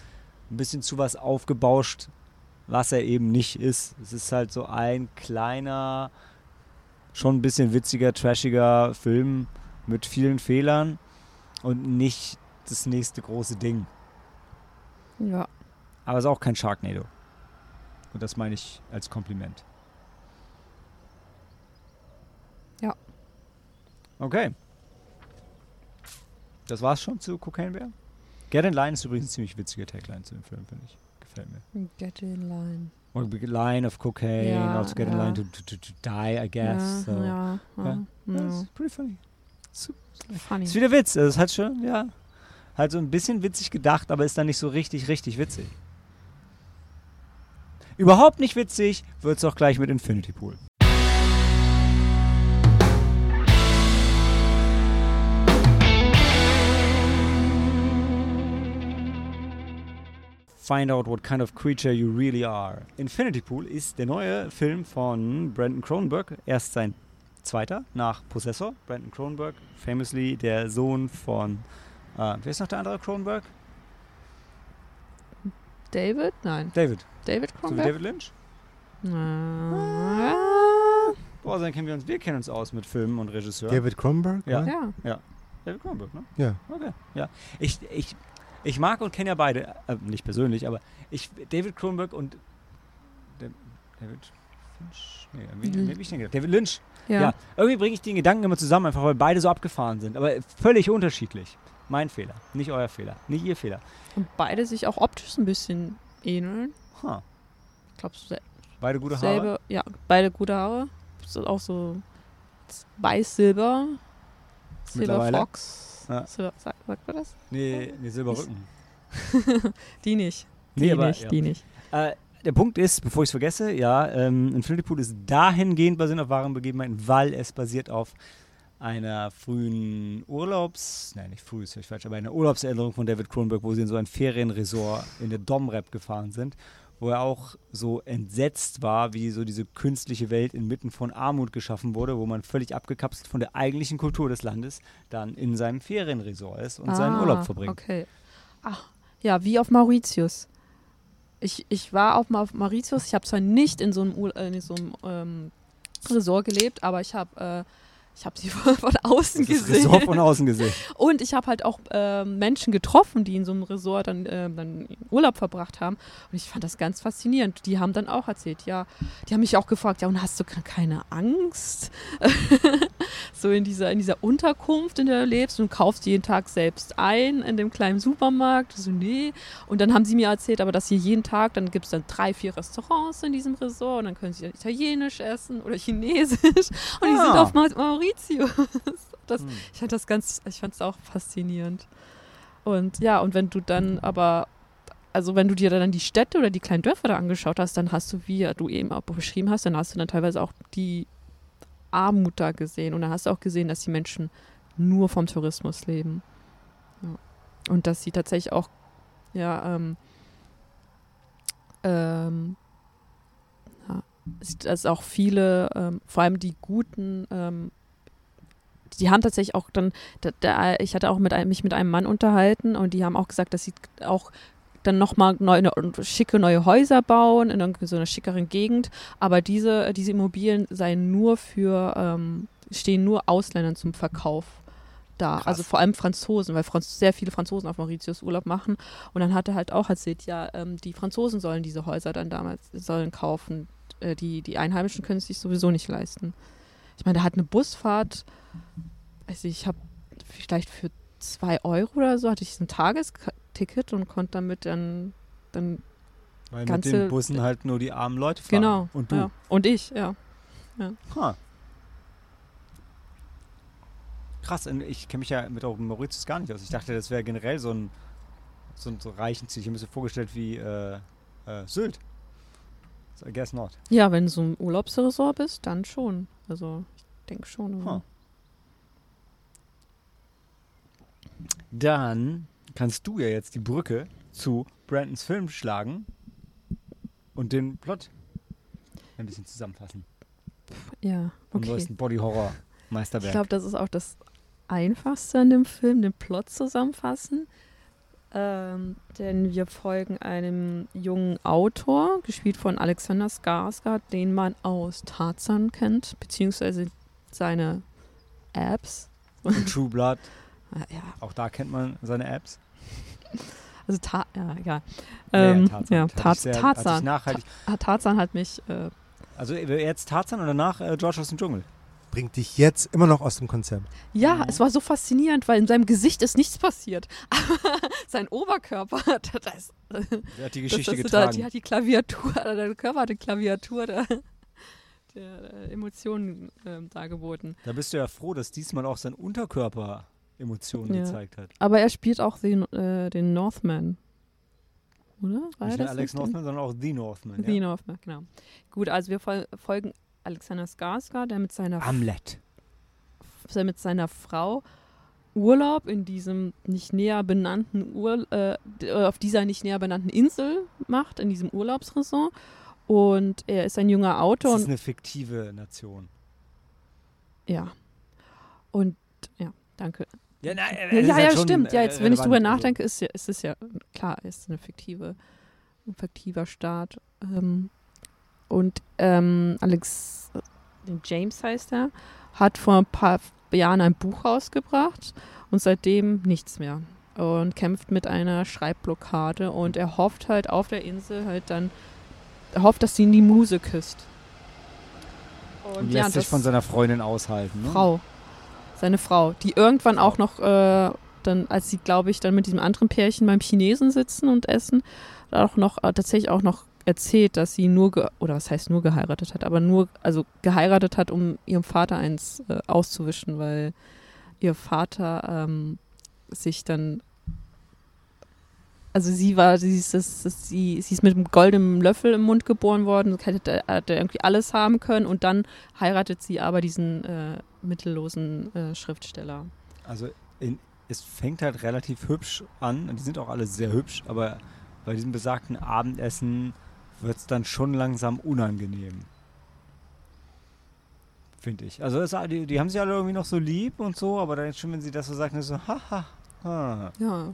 ein bisschen zu was aufgebauscht, was er eben nicht ist. Es ist halt so ein kleiner, schon ein bisschen witziger, trashiger Film mit vielen Fehlern und nicht das nächste große Ding. Ja. Aber es ist auch kein Sharknado. Und das meine ich als Kompliment. Okay. Das war's schon zu Cocaine Bear. Get in Line ist übrigens ein ziemlich witziger Tagline zu dem Film, finde ich. Gefällt mir. Get in line. Or line of cocaine, Ja, also get in ja. line to, to, to, to die, I guess. Ja, so. Ja. ja. That's pretty funny. Funny. Ist wieder Witz. Also es hat schon, ja, halt so ein bisschen witzig gedacht, aber ist dann nicht so richtig, richtig witzig. Überhaupt nicht witzig wird es auch gleich mit Infinity Pool. Find out what kind of creature you really are. Infinity Pool ist der neue Film von Brandon Cronenberg. Erst sein zweiter nach Possessor. Brandon Cronenberg, famously der Sohn von. Äh, wer ist noch der andere Cronenberg? David? Nein. David. David So Cronenberg? David Lynch? Na, Boah, dann kennen wir uns. Wir kennen uns aus mit Filmen und Regisseur. David Cronenberg? Ja. oder? ja. David Cronenberg, ne? Ja. Okay, ja. Ich, ich, ich mag und kenne ja beide, äh, nicht persönlich, aber ich, David Cronenberg und Da- David Finch? Nee, wie hab ich den gedacht? David Lynch. Ja. Ja. Irgendwie bringe ich den Gedanken immer zusammen, einfach weil beide so abgefahren sind, aber völlig unterschiedlich. Mein Fehler, nicht euer Fehler, nicht ihr Fehler. Und beide sich auch optisch ein bisschen ähneln. Huh. Ich glaube, sel Beide gute Haare. selbe, ja, beide gute Haare. So auch so weiß-silber. Silver Mittlerweile. Fox. Ja. Silver, sagt, sagt man das? Nee, nee Silberrücken. *laughs* Die nicht. Nee, die aber, nicht, ja. die nicht. Äh, der Punkt ist, bevor ich es vergesse, ja, ähm, Infinity Pool ist dahingehend basierend auf wahren Begebenheiten, weil es basiert auf einer frühen Urlaubs, nein, nicht früh, ist vielleicht falsch, aber einer Urlaubserinnerung von David Cronenberg, wo sie in so ein Ferienresort in der Domrep gefahren sind, wo er auch so entsetzt war, wie so diese künstliche Welt inmitten von Armut geschaffen wurde, wo man völlig abgekapselt von der eigentlichen Kultur des Landes dann in seinem Ferienresort ist und seinen Ah, Urlaub verbringt. Okay. Ach, ja, wie auf Mauritius. Ich, ich war auch mal auf Mauritius. Ich habe zwar nicht in so einem, Ur äh, in so einem ähm, Resort gelebt, aber ich habe äh, ich hab sie von, *laughs* von außen Das gesehen. Resort von außen gesehen. Und ich habe halt auch ähm, Menschen getroffen, die in so einem Resort dann, ähm, dann Urlaub verbracht haben. Und ich fand das ganz faszinierend. Die haben dann auch erzählt, ja, die haben mich auch gefragt, ja, und hast du ke- keine Angst? *laughs* so in dieser, in dieser Unterkunft, in der du lebst und kaufst jeden Tag selbst ein in dem kleinen Supermarkt. So, nee. Und dann haben sie mir erzählt, aber dass sie jeden Tag, dann gibt es dann drei, vier Restaurants in diesem Resort und dann können sie dann Italienisch essen oder Chinesisch. Und die sind Ah. auf Ma Mauritius. Das, Hm. ich fand das ganz, ich fand es auch faszinierend. Und ja, und wenn du dann aber, also wenn du dir dann die Städte oder die kleinen Dörfer da angeschaut hast, dann hast du, wie du eben auch beschrieben hast, dann hast du dann teilweise auch die Armut da gesehen. Und dann hast du auch gesehen, dass die Menschen nur vom Tourismus leben. Ja. Und dass sie tatsächlich auch, ja, ähm, ähm, ja, dass auch viele, ähm, vor allem die guten, ähm, die haben tatsächlich auch dann, da, da, ich hatte auch mit einem, mich mit einem Mann unterhalten und die haben auch gesagt, dass sie auch dann nochmal neu, ne, schicke neue Häuser bauen in irgendwie so einer schickeren Gegend. Aber diese, diese Immobilien seien nur für, ähm, stehen nur Ausländern zum Verkauf da. Krass. Also vor allem Franzosen, weil Franz sehr viele Franzosen auf Mauritius Urlaub machen. Und dann hat er halt auch erzählt, ja, ähm, die Franzosen sollen diese Häuser dann damals sollen kaufen. Äh, die, die Einheimischen können es sich sowieso nicht leisten. Ich meine, der hat eine Busfahrt, also ich habe vielleicht für zwei Euro oder so hatte ich ein Tagesticket und konnte damit dann, dann Weil Ganze- mit den Bussen halt nur die armen Leute fahren. genau. Und du. Ja. Und ich, ja. Ha. Krass, ich kenne mich ja mit Mauritius gar nicht aus. Ich dachte, das wäre generell so ein, so ein so reichen Ziel. Ich habe mir so vorgestellt wie äh, äh, Sylt. So, I guess not. Ja, wenn du so im Urlaubsresort bist, dann schon. Also ich denke schon. Huh. Dann kannst du ja jetzt die Brücke zu Brandons Film schlagen und den Plot ein bisschen zusammenfassen. Ja, okay. neuesten Body-Horror Ich Meisterwerk. glaube, das ist auch das Einfachste an dem Film, den Plot zusammenfassen. Ähm, denn wir folgen einem jungen Autor, gespielt von Alexander Skarsgård, den man aus Tarzan kennt, beziehungsweise seine Apps. Und True Blood, *laughs* Ah, Ja, auch da kennt man seine Apps. also Ta ja, egal. Ja, Ähm, Tarzan. ja, Hatte ich Tarz sehr- hatte ich Tarzan. nachhaltig. Ta Tarzan hat mich äh, Also jetzt Tarzan und danach äh, George aus dem Dschungel. Bringt dich jetzt immer noch aus dem Konzept. Ja, Mhm. es war so faszinierend, weil in seinem Gesicht ist nichts passiert. Aber *laughs* sein Oberkörper, da, da ist, Der hat die das, Geschichte das, da, getragen. die hat die Klaviatur, *laughs* der Körper hat die Klaviatur der, *laughs* der äh, Emotionen ähm, dargeboten. da bist du ja froh, dass diesmal auch sein Unterkörper Emotionen Ja. gezeigt hat. Aber er spielt auch den, äh, den Northman. Oder? War Nicht nur das Alex? Northman, sondern auch The Northman. The Ja. Northman, genau. Gut, also wir fol folgen Alexander Skarsgård, der mit seiner Amlet. er mit seiner Frau Urlaub in diesem nicht näher benannten Ur äh, äh, auf dieser nicht näher benannten Insel macht, in diesem Urlaubsresort. Und er ist ein junger Autor Das ist eine fiktive Nation. ja. Und ja, danke. Ja, nein, Ja, ja, ja stimmt. äh, Ja, jetzt, wenn ich drüber nachdenke, ist, ja, ist es ja klar, ist eine fiktive, ein fiktiver Staat. Ähm, und ähm, Alex, James heißt er, hat vor ein paar Jahren ein Buch rausgebracht und seitdem nichts mehr. Und kämpft mit einer Schreibblockade und er hofft halt auf der Insel halt dann, er hofft, dass sie ihn die Muse küsst. Und lässt sich von seiner Freundin aushalten. Ne? Frau. Seine Frau, die irgendwann auch noch, äh, dann, als sie, glaube ich, dann mit diesem anderen Pärchen beim Chinesen sitzen und essen, auch noch, äh, tatsächlich auch noch erzählt, dass sie nur, oder was heißt nur geheiratet hat, aber nur, also geheiratet hat, um ihrem Vater eins äh, auszuwischen, weil ihr Vater ähm, sich dann, also sie war, sie ist, sie, sie ist mit einem goldenen Löffel im Mund geboren worden, hätte, hätte irgendwie alles haben können und dann heiratet sie aber diesen äh, mittellosen äh, Schriftsteller. Also in, es fängt halt relativ hübsch an. Die sind auch alle sehr hübsch, aber bei diesem besagten Abendessen wird es dann schon langsam unangenehm. Finde ich. Also das, die, die haben sie alle irgendwie noch so lieb und so, aber dann schon, wenn sie das so sagen, ist so, haha. Ha. Ja.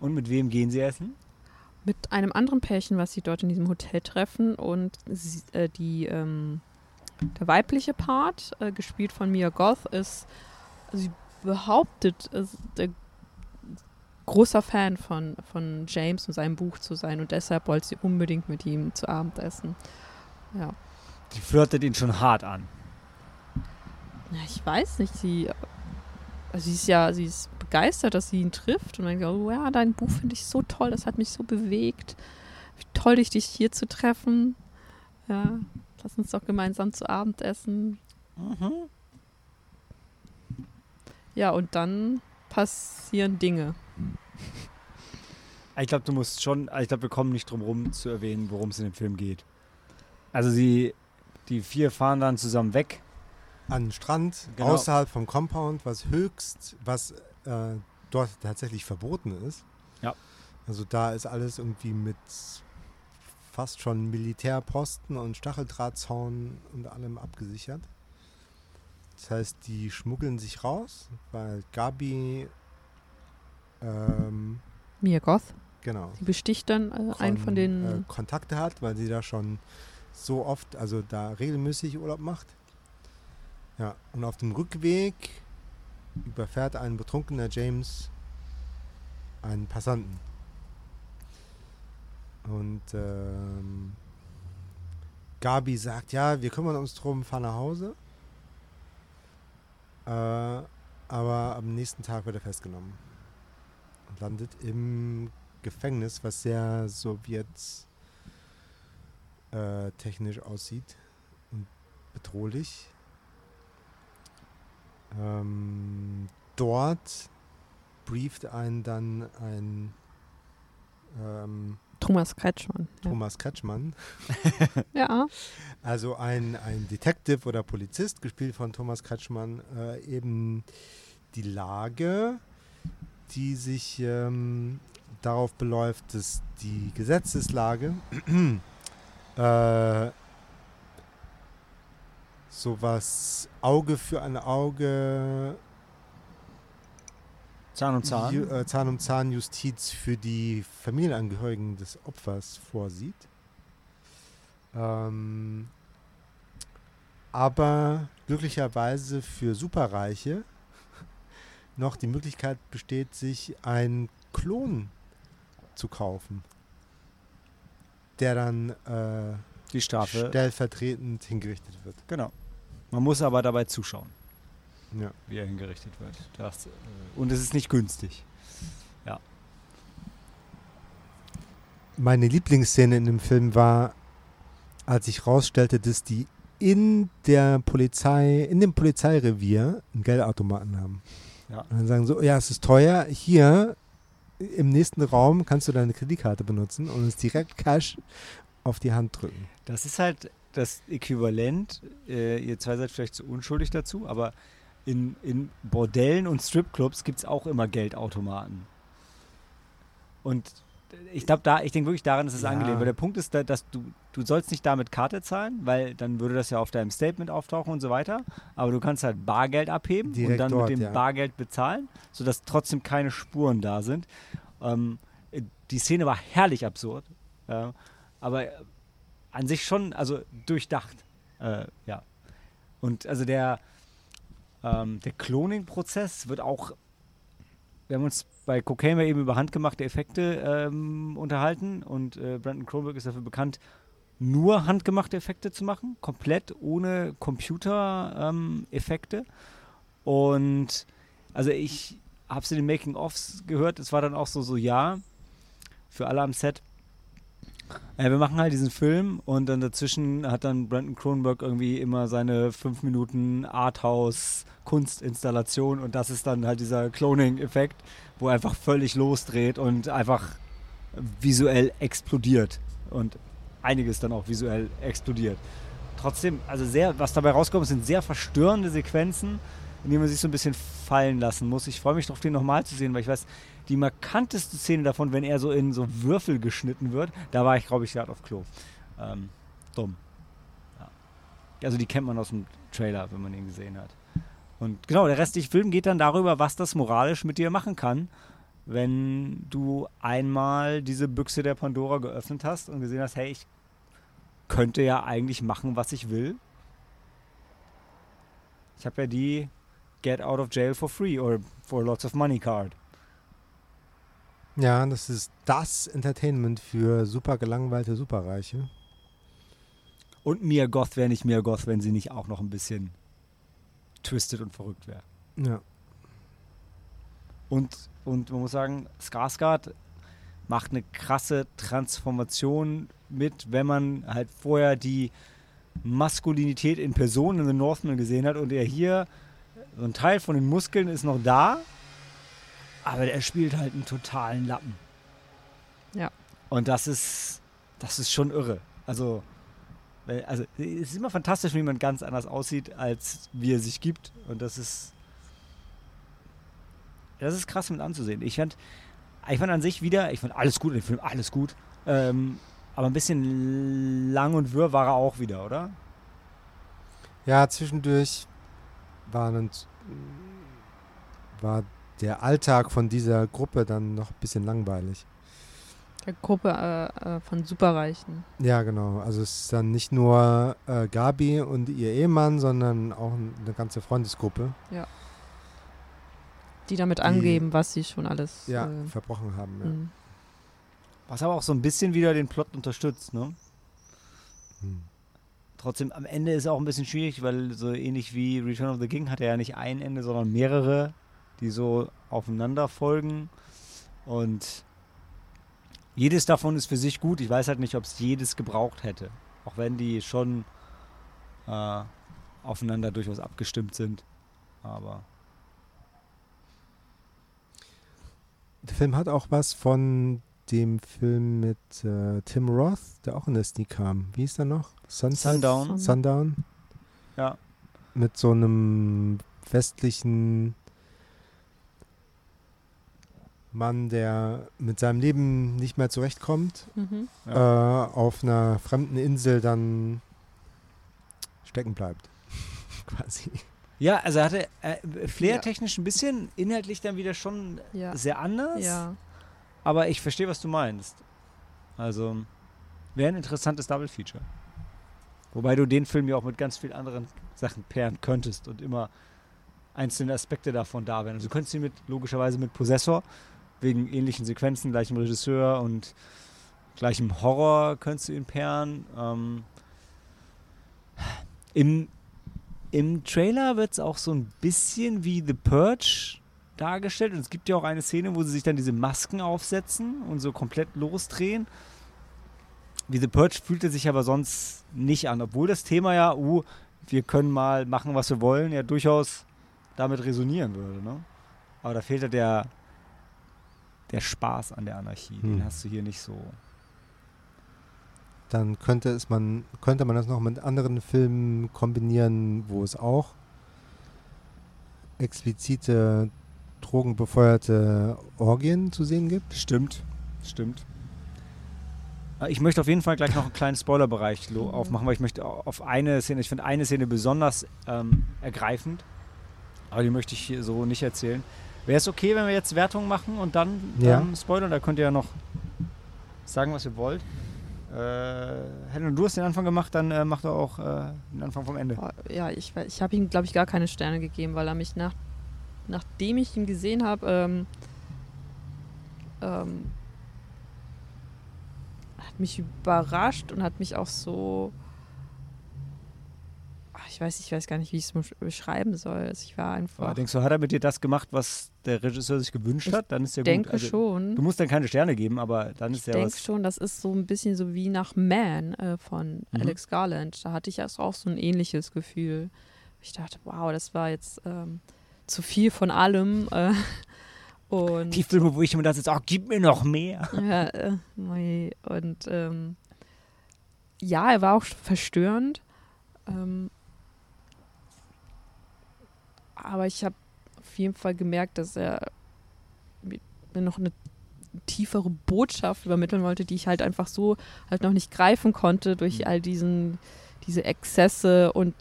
Und mit wem gehen sie essen? Mit einem anderen Pärchen, was sie dort in diesem Hotel treffen und sie, äh, die, ähm, der weibliche Part, äh, gespielt von Mia Goth, ist, sie behauptet, ist der großer Fan von, von James und seinem Buch zu sein und deshalb wollte sie unbedingt mit ihm zu Abend essen. Ja. Die flirtet ihn schon hart an. Ja, ich weiß nicht, sie, also sie ist ja, sie ist begeistert, dass sie ihn trifft und denkt, oh ja, dein Buch finde ich so toll, das hat mich so bewegt. Wie toll, dich dich hier zu treffen. Ja, lass uns doch gemeinsam zu Abend essen. Mhm. Ja, und dann passieren Dinge. Ich glaube, du musst schon, ich glaube, wir kommen nicht drum rum zu erwähnen, worum es in dem Film geht. Also sie, die vier fahren dann zusammen weg. An den Strand, Genau. außerhalb vom Compound, was höchst, was äh, dort tatsächlich verboten ist. Ja. Also da ist alles irgendwie mit fast schon Militärposten und Stacheldrahtzaun und allem abgesichert. Das heißt, die schmuggeln sich raus, weil Gabi, ähm, Mia Goth. genau, Sie besticht dann äh, einen von den. äh, Kontakte hat, weil sie da schon so oft, also da regelmäßig Urlaub macht. Ja, und auf dem Rückweg überfährt ein betrunkener James einen Passanten. Und ähm, Gabi sagt, ja, wir kümmern uns drum, fahren nach Hause. Äh, aber am nächsten Tag wird er festgenommen. Und landet im Gefängnis, was sehr sowjets äh, aussieht und bedrohlich. Ähm, dort brieft einen dann ein ähm, Thomas Kretschmann. Ja. Thomas Kretschmann, *laughs* ja. also ein, ein Detective oder Polizist, gespielt von Thomas Kretschmann, äh, eben die Lage, die sich ähm, darauf beläuft, dass die Gesetzeslage *clears throat* äh, sowas Auge für ein Auge, Zahn um Zahn. Ju äh, Zahn um Zahn Justiz für die Familienangehörigen des Opfers vorsieht. Ähm, aber glücklicherweise für Superreiche *laughs* noch die Möglichkeit besteht, sich einen Klon zu kaufen, der dann äh, Die Strafe. stellvertretend hingerichtet wird. Genau. Man muss aber dabei zuschauen, Ja. wie er hingerichtet wird. Das, äh, und es ist nicht günstig. Meine Lieblingsszene in dem Film war, als ich rausstellte, dass die in der Polizei, in dem Polizeirevier einen Geldautomaten haben. Ja. Und dann sagen so, ja, es ist teuer, hier im nächsten Raum kannst du deine Kreditkarte benutzen und uns direkt Cash auf die Hand drücken. Das ist halt das Äquivalent. Äh, ihr zwei seid vielleicht zu unschuldig dazu, aber in, in Bordellen und Stripclubs gibt es auch immer Geldautomaten. Und ich glaube, da, ich denke wirklich daran, ist es Ja. angelehnt. Weil der Punkt ist, da, dass du, du sollst nicht damit Karte zahlen, weil dann würde das ja auf deinem Statement auftauchen und so weiter. Aber du kannst halt Bargeld abheben und Direkt dann dort, mit dem ja. Bargeld bezahlen, sodass trotzdem keine Spuren da sind. Ähm, äh, die Szene war herrlich absurd. Ja, aber äh, an sich schon, also durchdacht. Äh, ja. Und also der, ähm, der Cloning-Prozess wird auch, wir haben uns bei Cocaine eben über handgemachte Effekte ähm, unterhalten und äh, Brandon Cronenberg ist dafür bekannt, nur handgemachte Effekte zu machen, komplett ohne Computer-Effekte. und also ich habe es in den Making-ofs gehört, es war dann auch so, so ja, für alle am Set. Äh, wir machen halt diesen Film und dann dazwischen hat dann Brandon Cronenberg irgendwie immer seine fünf Minuten Arthouse-Kunstinstallation und das ist dann halt dieser Cloning-Effekt, wo er einfach völlig losdreht und einfach visuell explodiert und einiges dann auch visuell explodiert. Trotzdem, also sehr, was dabei rauskommt, sind sehr verstörende Sequenzen, in denen man sich so ein bisschen fallen lassen muss. Ich freue mich darauf, den nochmal zu sehen, weil ich weiß, die markanteste Szene davon, wenn er so in so Würfel geschnitten wird, da war ich, glaube ich, gerade auf Klo. Ähm, dumm. Ja. Also die kennt man aus dem Trailer, wenn man ihn gesehen hat. Und genau, der restliche Film geht dann darüber, was das moralisch mit dir machen kann, wenn du einmal diese Büchse der Pandora geöffnet hast und gesehen hast, hey, ich könnte ja eigentlich machen, was ich will. Ich habe ja die Get out of jail for free or for lots of money card. Ja, das ist das Entertainment für super gelangweilte Superreiche. Und Mia Goth wäre nicht Mia Goth, wenn sie nicht auch noch ein bisschen twisted und verrückt wäre. Ja. Und, und man muss sagen, Skarsgård macht eine krasse Transformation mit, wenn man halt vorher die Maskulinität in Person in The Northman gesehen hat und er hier, so ein Teil von den Muskeln ist noch da, aber der spielt halt einen totalen Lappen. Ja. Und das ist, das ist schon irre. Also, also es ist immer fantastisch, wie man ganz anders aussieht, als wie er sich gibt. Und das ist, das ist krass mit anzusehen. Ich fand, ich fand an sich wieder, ich fand alles gut in dem Film, alles gut. Ähm, aber ein bisschen lang und wirr war er auch wieder, oder? Ja, zwischendurch war, dann, war der Alltag von dieser Gruppe dann noch ein bisschen langweilig. Der Gruppe äh, äh, von Superreichen. Ja, genau. Also es ist dann nicht nur äh, Gabi und ihr Ehemann, sondern auch eine ganze Freundesgruppe, Die damit Die- angeben, was sie schon alles. ja, äh, verbrochen haben. Ja. mh. Was aber auch so ein bisschen wieder den Plot unterstützt, ne? Hm. Trotzdem, am Ende ist es auch ein bisschen schwierig, weil so ähnlich wie Return of the King hat er ja nicht ein Ende, sondern mehrere, die so aufeinander folgen. Und jedes davon ist für sich gut. Ich weiß halt nicht, ob es jedes gebraucht hätte. Auch wenn die schon äh, aufeinander durchaus abgestimmt sind. Aber Der Film hat auch was von dem Film mit äh, Tim Roth, der auch in der Sneak kam. Wie hieß der noch? Sunset? Sundown. Sundown. Ja. Mit so einem westlichen Mann, der mit seinem Leben nicht mehr zurechtkommt, Mhm. äh, auf einer fremden Insel dann stecken bleibt. *laughs* Quasi. Ja, also er hatte äh, flair-technisch ein bisschen, inhaltlich dann wieder schon Ja. sehr anders. Ja. Aber ich verstehe, was du meinst. Also, wäre ein interessantes Double-Feature. Wobei du den Film ja auch mit ganz vielen anderen Sachen pairen könntest und immer einzelne Aspekte davon da wären. Also du könntest ihn mit, logischerweise mit Possessor, wegen ähnlichen Sequenzen, gleichem Regisseur und gleichem Horror könntest du ihn pairen. Ähm, Im im Trailer wird es auch so ein bisschen wie The Purge dargestellt. Und es gibt ja auch eine Szene, wo sie sich dann diese Masken aufsetzen und so komplett losdrehen. Wie The Purge fühlt er sich aber sonst nicht an, obwohl das Thema ja, uh, wir können mal machen, was wir wollen, ja durchaus damit resonieren würde. Ne? Aber da fehlt ja der, der Spaß an der Anarchie. Den Hm. hast du hier nicht so. Dann könnte es man, könnte man das noch mit anderen Filmen kombinieren, wo es auch explizite drogenbefeuerte Orgien zu sehen gibt. Stimmt, stimmt. Äh, Ich möchte auf jeden Fall gleich noch einen kleinen Spoilerbereich lo- aufmachen, weil ich möchte au- auf eine Szene, ich finde eine Szene besonders ähm, ergreifend, aber die möchte ich hier so nicht erzählen. Wäre es okay, wenn wir jetzt Wertungen machen und dann Ja. ähm, spoilern? Da könnt ihr ja noch sagen, was ihr wollt. Äh, Helen, du hast den Anfang gemacht, dann äh, mach doch auch äh, den Anfang vom Ende. Boah, Ja, ich, ich habe ihm, glaube ich, gar keine Sterne gegeben, weil er mich nach, nachdem ich ihn gesehen habe, ähm, ähm, hat mich überrascht und hat mich auch so. Ich weiß, ich weiß gar nicht, wie ich es besch- beschreiben soll. Also ich war einfach. Aber denkst du, hat er mit dir das gemacht, was der Regisseur sich gewünscht Ich hat? Dann ist ja denke gut. Also, schon. Du musst dann keine Sterne geben, aber dann ist Ich ja denke was. schon, das ist so ein bisschen so wie nach Man äh, von Mhm. Alex Garland. Da hatte ich erst auch so ein ähnliches Gefühl. Ich dachte, wow, das war jetzt ähm, zu viel von allem. Äh, *laughs* und Die Filme, wo ich immer da sitze, ach, gib mir noch mehr. ja, äh, mei. und ähm, ja, er war auch verstörend. Ähm, aber ich habe auf jeden Fall gemerkt, dass er mir noch eine tiefere Botschaft übermitteln wollte, die ich halt einfach so halt noch nicht greifen konnte durch Mhm. all diesen diese Exzesse und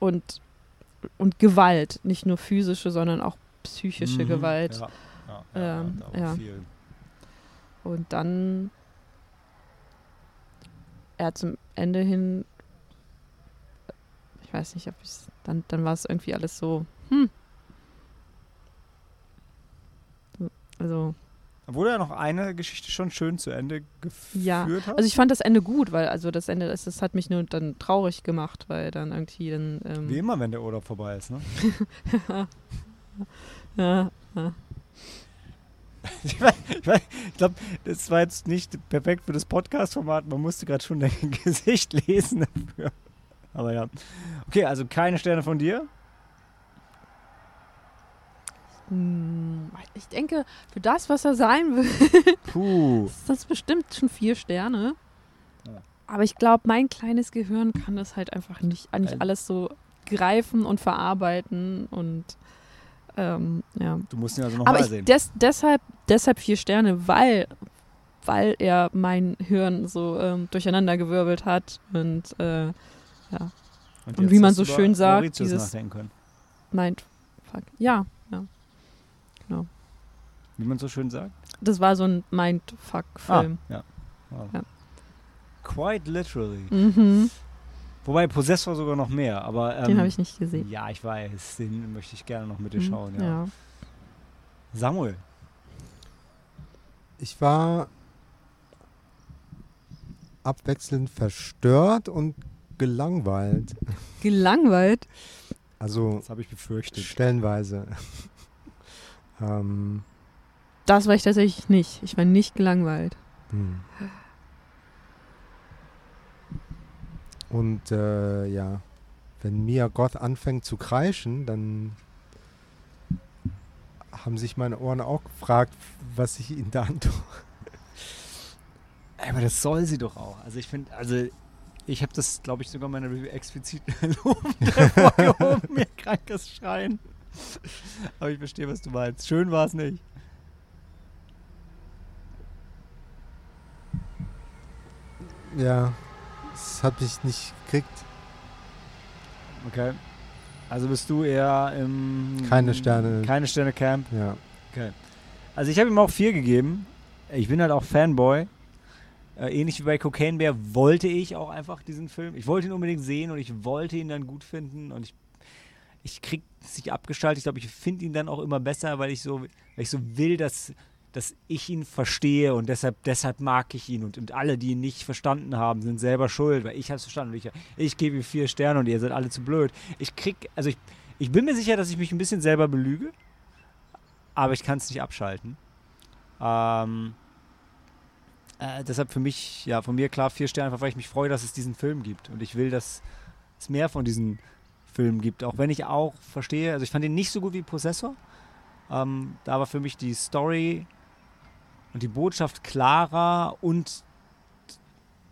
und und Gewalt, nicht nur physische, sondern auch psychische Mhm. Gewalt. Ja, ja, Ähm, ja. viel. Und dann er zum Ende hin, weiß nicht, ob ich dann, dann war es irgendwie alles so, hm. Also, Obwohl er noch eine Geschichte schon schön zu Ende geführt Ja, hat. also ich fand das Ende gut, weil also das Ende, das, das hat mich nur dann traurig gemacht, weil dann irgendwie dann, ähm, Wie immer, wenn der Urlaub vorbei ist, ne? *laughs* ja, *laughs* ich weiß- ich ich glaube, das war jetzt nicht perfekt für das Podcast-Format. Man musste gerade schon dein *laughs* Gesicht lesen dafür. Aber ja. Okay, also keine Sterne von dir. Hm, ich denke, für das, was er sein will, *laughs* Puh. ist das bestimmt schon vier Sterne. Ja. Aber ich glaube, mein kleines Gehirn kann das halt einfach nicht, nicht alles so greifen und verarbeiten und ähm, ja. Du musst ihn also nochmal sehen. des, deshalb, deshalb vier Sterne, weil, weil er mein Hirn so ähm, durcheinandergewirbelt hat und äh, Und, und jetzt wie man so schön sagt, Mauritius dieses- nachdenken können. Mindfuck. Ja, Wie man so schön sagt. das war so ein Mindfuck-Film. Ah, ja. Wow. Ja. Quite literally. Mhm. Wobei Possessor sogar noch mehr, aber ähm, Den habe ich nicht gesehen. Ja, ich weiß, den möchte ich gerne noch mit dir Mhm, schauen. Ja. ja. Samuel, Ich war abwechselnd verstört und gelangweilt. Gelangweilt. Also das habe ich befürchtet. stellenweise. *laughs* ähm, Das war ich tatsächlich nicht. Ich war nicht gelangweilt. hm. Und äh, ja, wenn Mia Goth anfängt zu kreischen, dann haben sich meine Ohren auch gefragt, was ich ihnen da antue. Aber das soll sie doch auch. Also ich finde, also ich habe das, glaube ich, sogar in meiner Review explizit *laughs* lobend *laughs* hervorgehoben, *laughs* mir krankes Schreien. Aber ich verstehe, was du meinst. Schön war es nicht. Ja, das hat mich nicht gekriegt. Okay. Also bist du eher im... Keine Sterne. Keine Sterne Camp. Ja. Also ich habe ihm auch vier gegeben. Ich bin halt auch Fanboy. Äh, ähnlich wie bei Cocaine Bear wollte ich auch einfach diesen Film. Ich wollte ihn unbedingt sehen und ich wollte ihn dann gut finden und ich, ich krieg es nicht abgeschaltet. Ich glaube, ich finde ihn dann auch immer besser, weil ich so, weil ich so will, dass, dass ich ihn verstehe und deshalb, deshalb mag ich ihn. Und, und alle, die ihn nicht verstanden haben, sind selber schuld, weil ich habe es verstanden. Ich, ich gebe ihm vier Sterne und ihr seid alle zu blöd. Ich krieg, also ich, ich bin mir sicher, dass ich mich ein bisschen selber belüge, aber ich kann es nicht abschalten. Ähm, äh, deshalb für mich, ja, von mir klar vier Sterne, einfach weil ich mich freue, dass es diesen Film gibt. Und ich will, dass es mehr von diesen Filmen gibt. Auch wenn ich auch verstehe, also ich fand ihn nicht so gut wie Possessor. Ähm, da war für mich die Story und die Botschaft klarer und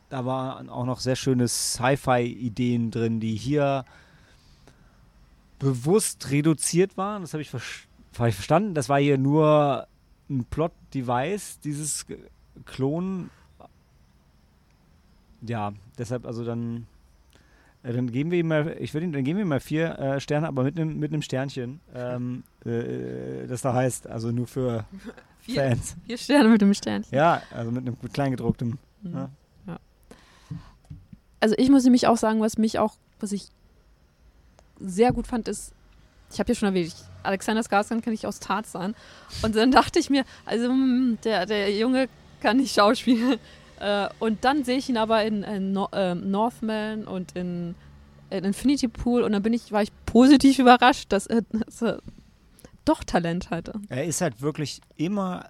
da waren auch noch sehr schöne Sci-Fi-Ideen drin, die hier bewusst reduziert waren. Das habe ich, ver hab ich verstanden. Das war hier nur ein Plot-Device, dieses Klonen. Ja, deshalb also dann, äh, dann geben wir ihm mal, ich würde ihm, dann geben wir ihm mal vier äh, Sterne, aber mit einem mit einem Sternchen, ähm, äh, das da heißt, also nur für *laughs* Vier, Fans. vier Sterne mit dem Sternchen. Ja, also mit einem mit kleingedrucktem. Mhm. Ja. Ja. Also ich muss nämlich auch sagen, was mich auch, was ich sehr gut fand, ist, ich habe ja schon erwähnt, ich, Alexander Skarsgård kenne ich aus Tarzan. Und dann dachte ich mir, also hm, der, der Junge kann nicht schauspielen. *laughs* Äh, und dann sehe ich ihn aber in, in no äh, Northman und in, in Infinity Pool und dann bin ich, war ich positiv überrascht, dass er, dass er doch Talent hatte. Er ist halt wirklich immer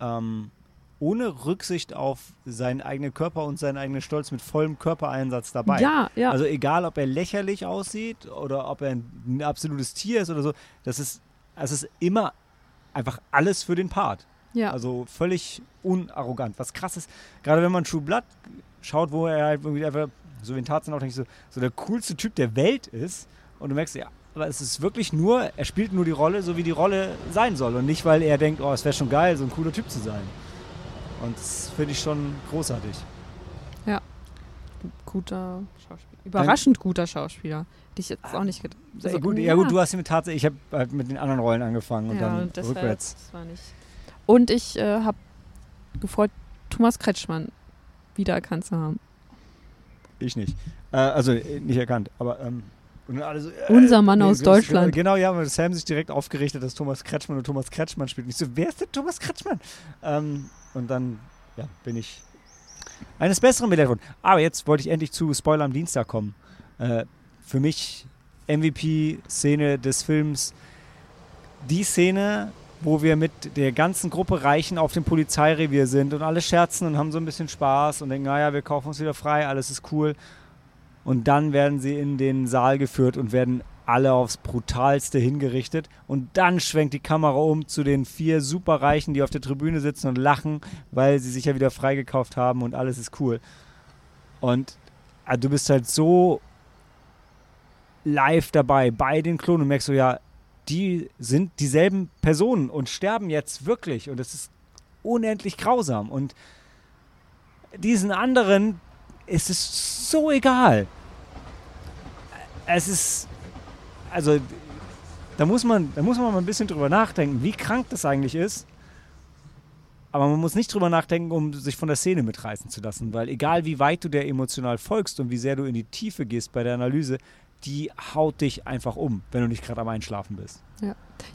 ähm, ohne Rücksicht auf seinen eigenen Körper und seinen eigenen Stolz mit vollem Körpereinsatz dabei. Ja, ja. Also egal, ob er lächerlich aussieht oder ob er ein, absolutes Tier ist oder so, das ist, es ist immer einfach alles für den Part. Ja. Also völlig unarrogant. Was krass ist, gerade wenn man True Blood schaut, wo er halt irgendwie einfach, so wie in Tarzan auch, denke ich, so, so der coolste Typ der Welt ist und du merkst, ja, aber es ist wirklich nur, er spielt nur die Rolle, so wie die Rolle sein soll und nicht, weil er denkt, oh, es wäre schon geil, so ein cooler Typ zu sein. Und das finde ich schon großartig. guter Schauspieler. Überraschend guter Schauspieler. Hätte ich jetzt auch nicht gedacht. Sehr gut. Ja, gut, du hast ihn mit Tarzan, ich habe halt mit den anderen Rollen angefangen und ja, dann und deshalb, rückwärts. Das war nicht. Und ich äh, habe gefreut, Thomas Kretschmann wiedererkannt zu haben. Ich nicht. Äh, also äh, nicht erkannt, aber ähm, so, äh, Unser Mann aus das- Deutschland. Genau, ja, weil Sam sich direkt aufgerichtet, dass Thomas Kretschmann und Thomas Kretschmann spielt. Und ich so, wer ist denn Thomas Kretschmann? Ähm, und dann, ja, bin ich eines Besseren belehrt worden. Aber jetzt wollte ich endlich zu Spoiler am Dienstag kommen. Äh, für mich MVP-Szene des Films. Die Szene, wo wir mit der ganzen Gruppe Reichen auf dem Polizeirevier sind und alle scherzen und haben so ein bisschen Spaß und denken, naja, wir kaufen uns wieder frei, alles ist cool. Und dann werden sie in den Saal geführt und werden alle aufs Brutalste hingerichtet. Und dann schwenkt die Kamera um zu den vier Superreichen, die auf der Tribüne sitzen und lachen, weil sie sich ja wieder freigekauft haben und alles ist cool. Und ah, du bist halt so live dabei bei den Klonen und merkst so, ja, die sind dieselben Personen und sterben jetzt wirklich. Und es ist unendlich grausam. Und diesen anderen ist es so egal. Es ist, also da muss man, da muss man mal ein bisschen drüber nachdenken, wie krank das eigentlich ist. Aber man muss nicht drüber nachdenken, um sich von der Szene mitreißen zu lassen, weil egal wie weit du der emotional folgst und wie sehr du in die Tiefe gehst bei der Analyse, die haut dich einfach um, wenn du nicht gerade am Einschlafen bist.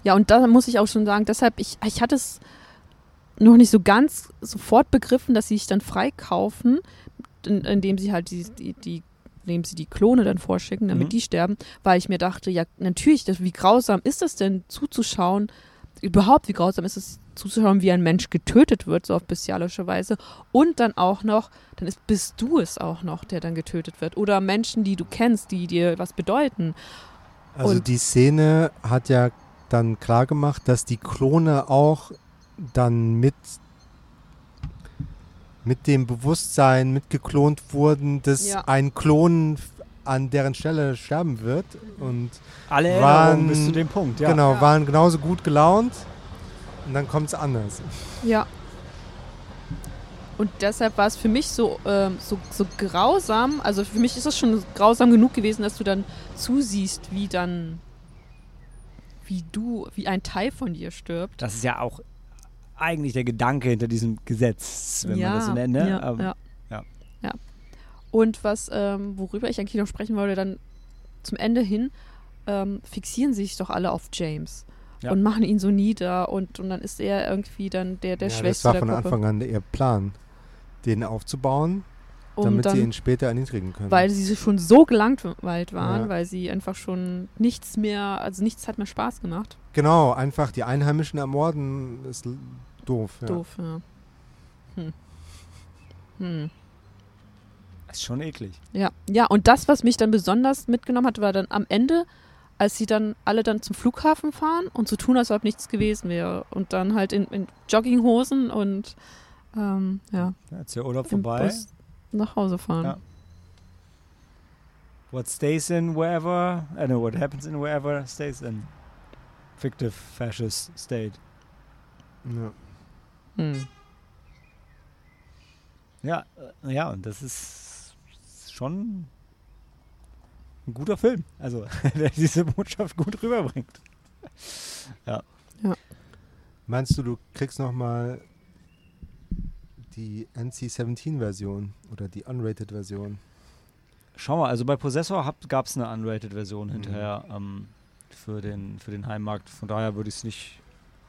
Ja, und da muss ich auch schon sagen, deshalb, ich, ich hatte es noch nicht so ganz sofort begriffen, dass sie sich dann freikaufen, in- indem sie halt die, die, die indem sie die Klone dann vorschicken, damit Mhm. die sterben, weil ich mir dachte, ja, natürlich, das, wie grausam ist es denn zuzuschauen, überhaupt, wie grausam ist es zuzuschauen, wie ein Mensch getötet wird, so auf bestialische Weise. Und dann auch noch, dann ist, bist du es auch noch, der dann getötet wird. Oder Menschen, die du kennst, die dir was bedeuten. Also Und- die Szene hat ja dann klar gemacht, dass die Klone auch dann mit mit dem Bewusstsein mitgeklont wurden, dass Ja. ein Klon an deren Stelle sterben wird und Alle Waren- bis zu dem Punkt, ja. genau Ja. waren genauso gut gelaunt und dann kommt es anders. Ja. Und deshalb war es für mich so, ähm, so, so grausam. Also für mich ist es schon grausam genug gewesen, dass du dann zusiehst, wie dann, wie du, wie ein Teil von dir stirbt. Das ist ja auch eigentlich der Gedanke hinter diesem Gesetz, wenn ja, man das so nennt. Ne? Ja, Ähm, ja. ja. ja. Und was, ähm, worüber ich eigentlich noch sprechen wollte, dann zum Ende hin, ähm, fixieren sich doch alle auf James. Ja. Und machen ihn so nieder und, und dann ist er irgendwie dann der, der ja, Schwächste das war der von Gruppe. Anfang an ihr Plan, den aufzubauen, um damit dann, sie ihn später erniedrigen können. weil sie schon so gelangweilt waren, Ja. weil sie einfach schon nichts mehr, also nichts hat mehr Spaß gemacht. genau, einfach die Einheimischen ermorden ist doof. Ja. Doof, ja. Hm. Hm. Das ist schon eklig. Ja, ja, und das, was mich dann besonders mitgenommen hat, war dann am Ende, als sie dann alle dann zum Flughafen fahren und so tun, als ob nichts gewesen wäre. Und dann halt in, in Jogginghosen und ähm, ja, Ja, Jetzt ist der Urlaub vorbei. Bus nach Hause fahren. Ja. What stays in wherever, I know what happens in wherever stays in. Fictive fascist state. Ja. Hm. Ja, äh, ja, und das ist schon ein guter Film. Also, *laughs* der diese Botschaft gut rüberbringt. Meinst du, du kriegst nochmal die NC-17-Version oder die Unrated-Version? Schau mal, also bei Possessor gab es eine Unrated-Version Mhm. hinterher ähm, für, den, für den Heimmarkt. Von daher würde ich es nicht,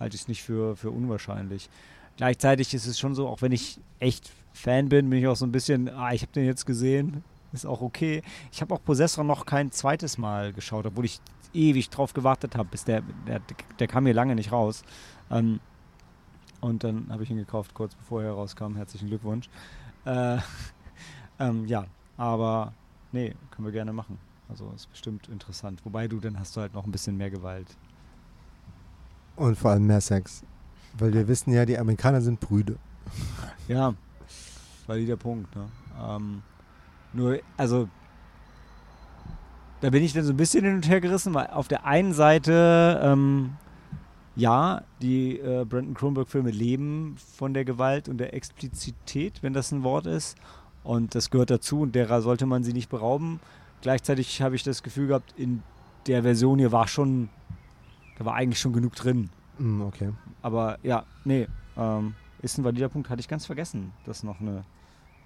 halte ich es nicht für, für unwahrscheinlich. Gleichzeitig ist es schon so, auch wenn ich echt Fan bin, bin ich auch so ein bisschen, ah, ich habe den jetzt gesehen, ist auch okay. Ich habe auch Possessor noch kein zweites Mal geschaut, obwohl ich ewig drauf gewartet habe, bis der, der, der kam mir lange nicht raus. Ähm, und dann habe ich ihn gekauft, kurz bevor er rauskam. Herzlichen Glückwunsch. Äh, *laughs* ähm, ja, aber nee, können wir gerne machen. Also ist bestimmt interessant. Wobei du, dann hast du halt noch ein bisschen mehr Gewalt. Und vor allem mehr Sex. Weil wir wissen ja, die Amerikaner sind Brüde. Ja, valider Punkt. Ne? Ähm, nur, also, da bin ich dann so ein bisschen hin und her gerissen, weil auf der einen Seite, ähm, ja, die äh, Brandon Kronberg-Filme leben von der Gewalt und der Explizität, wenn das ein Wort ist. Und das gehört dazu und derer sollte man sie nicht berauben. Gleichzeitig habe ich das Gefühl gehabt, in der Version hier war schon, da war eigentlich schon genug drin. Hm, okay. Aber ja, nee, ähm, ist ein valider Punkt. Hatte ich ganz vergessen, dass noch eine,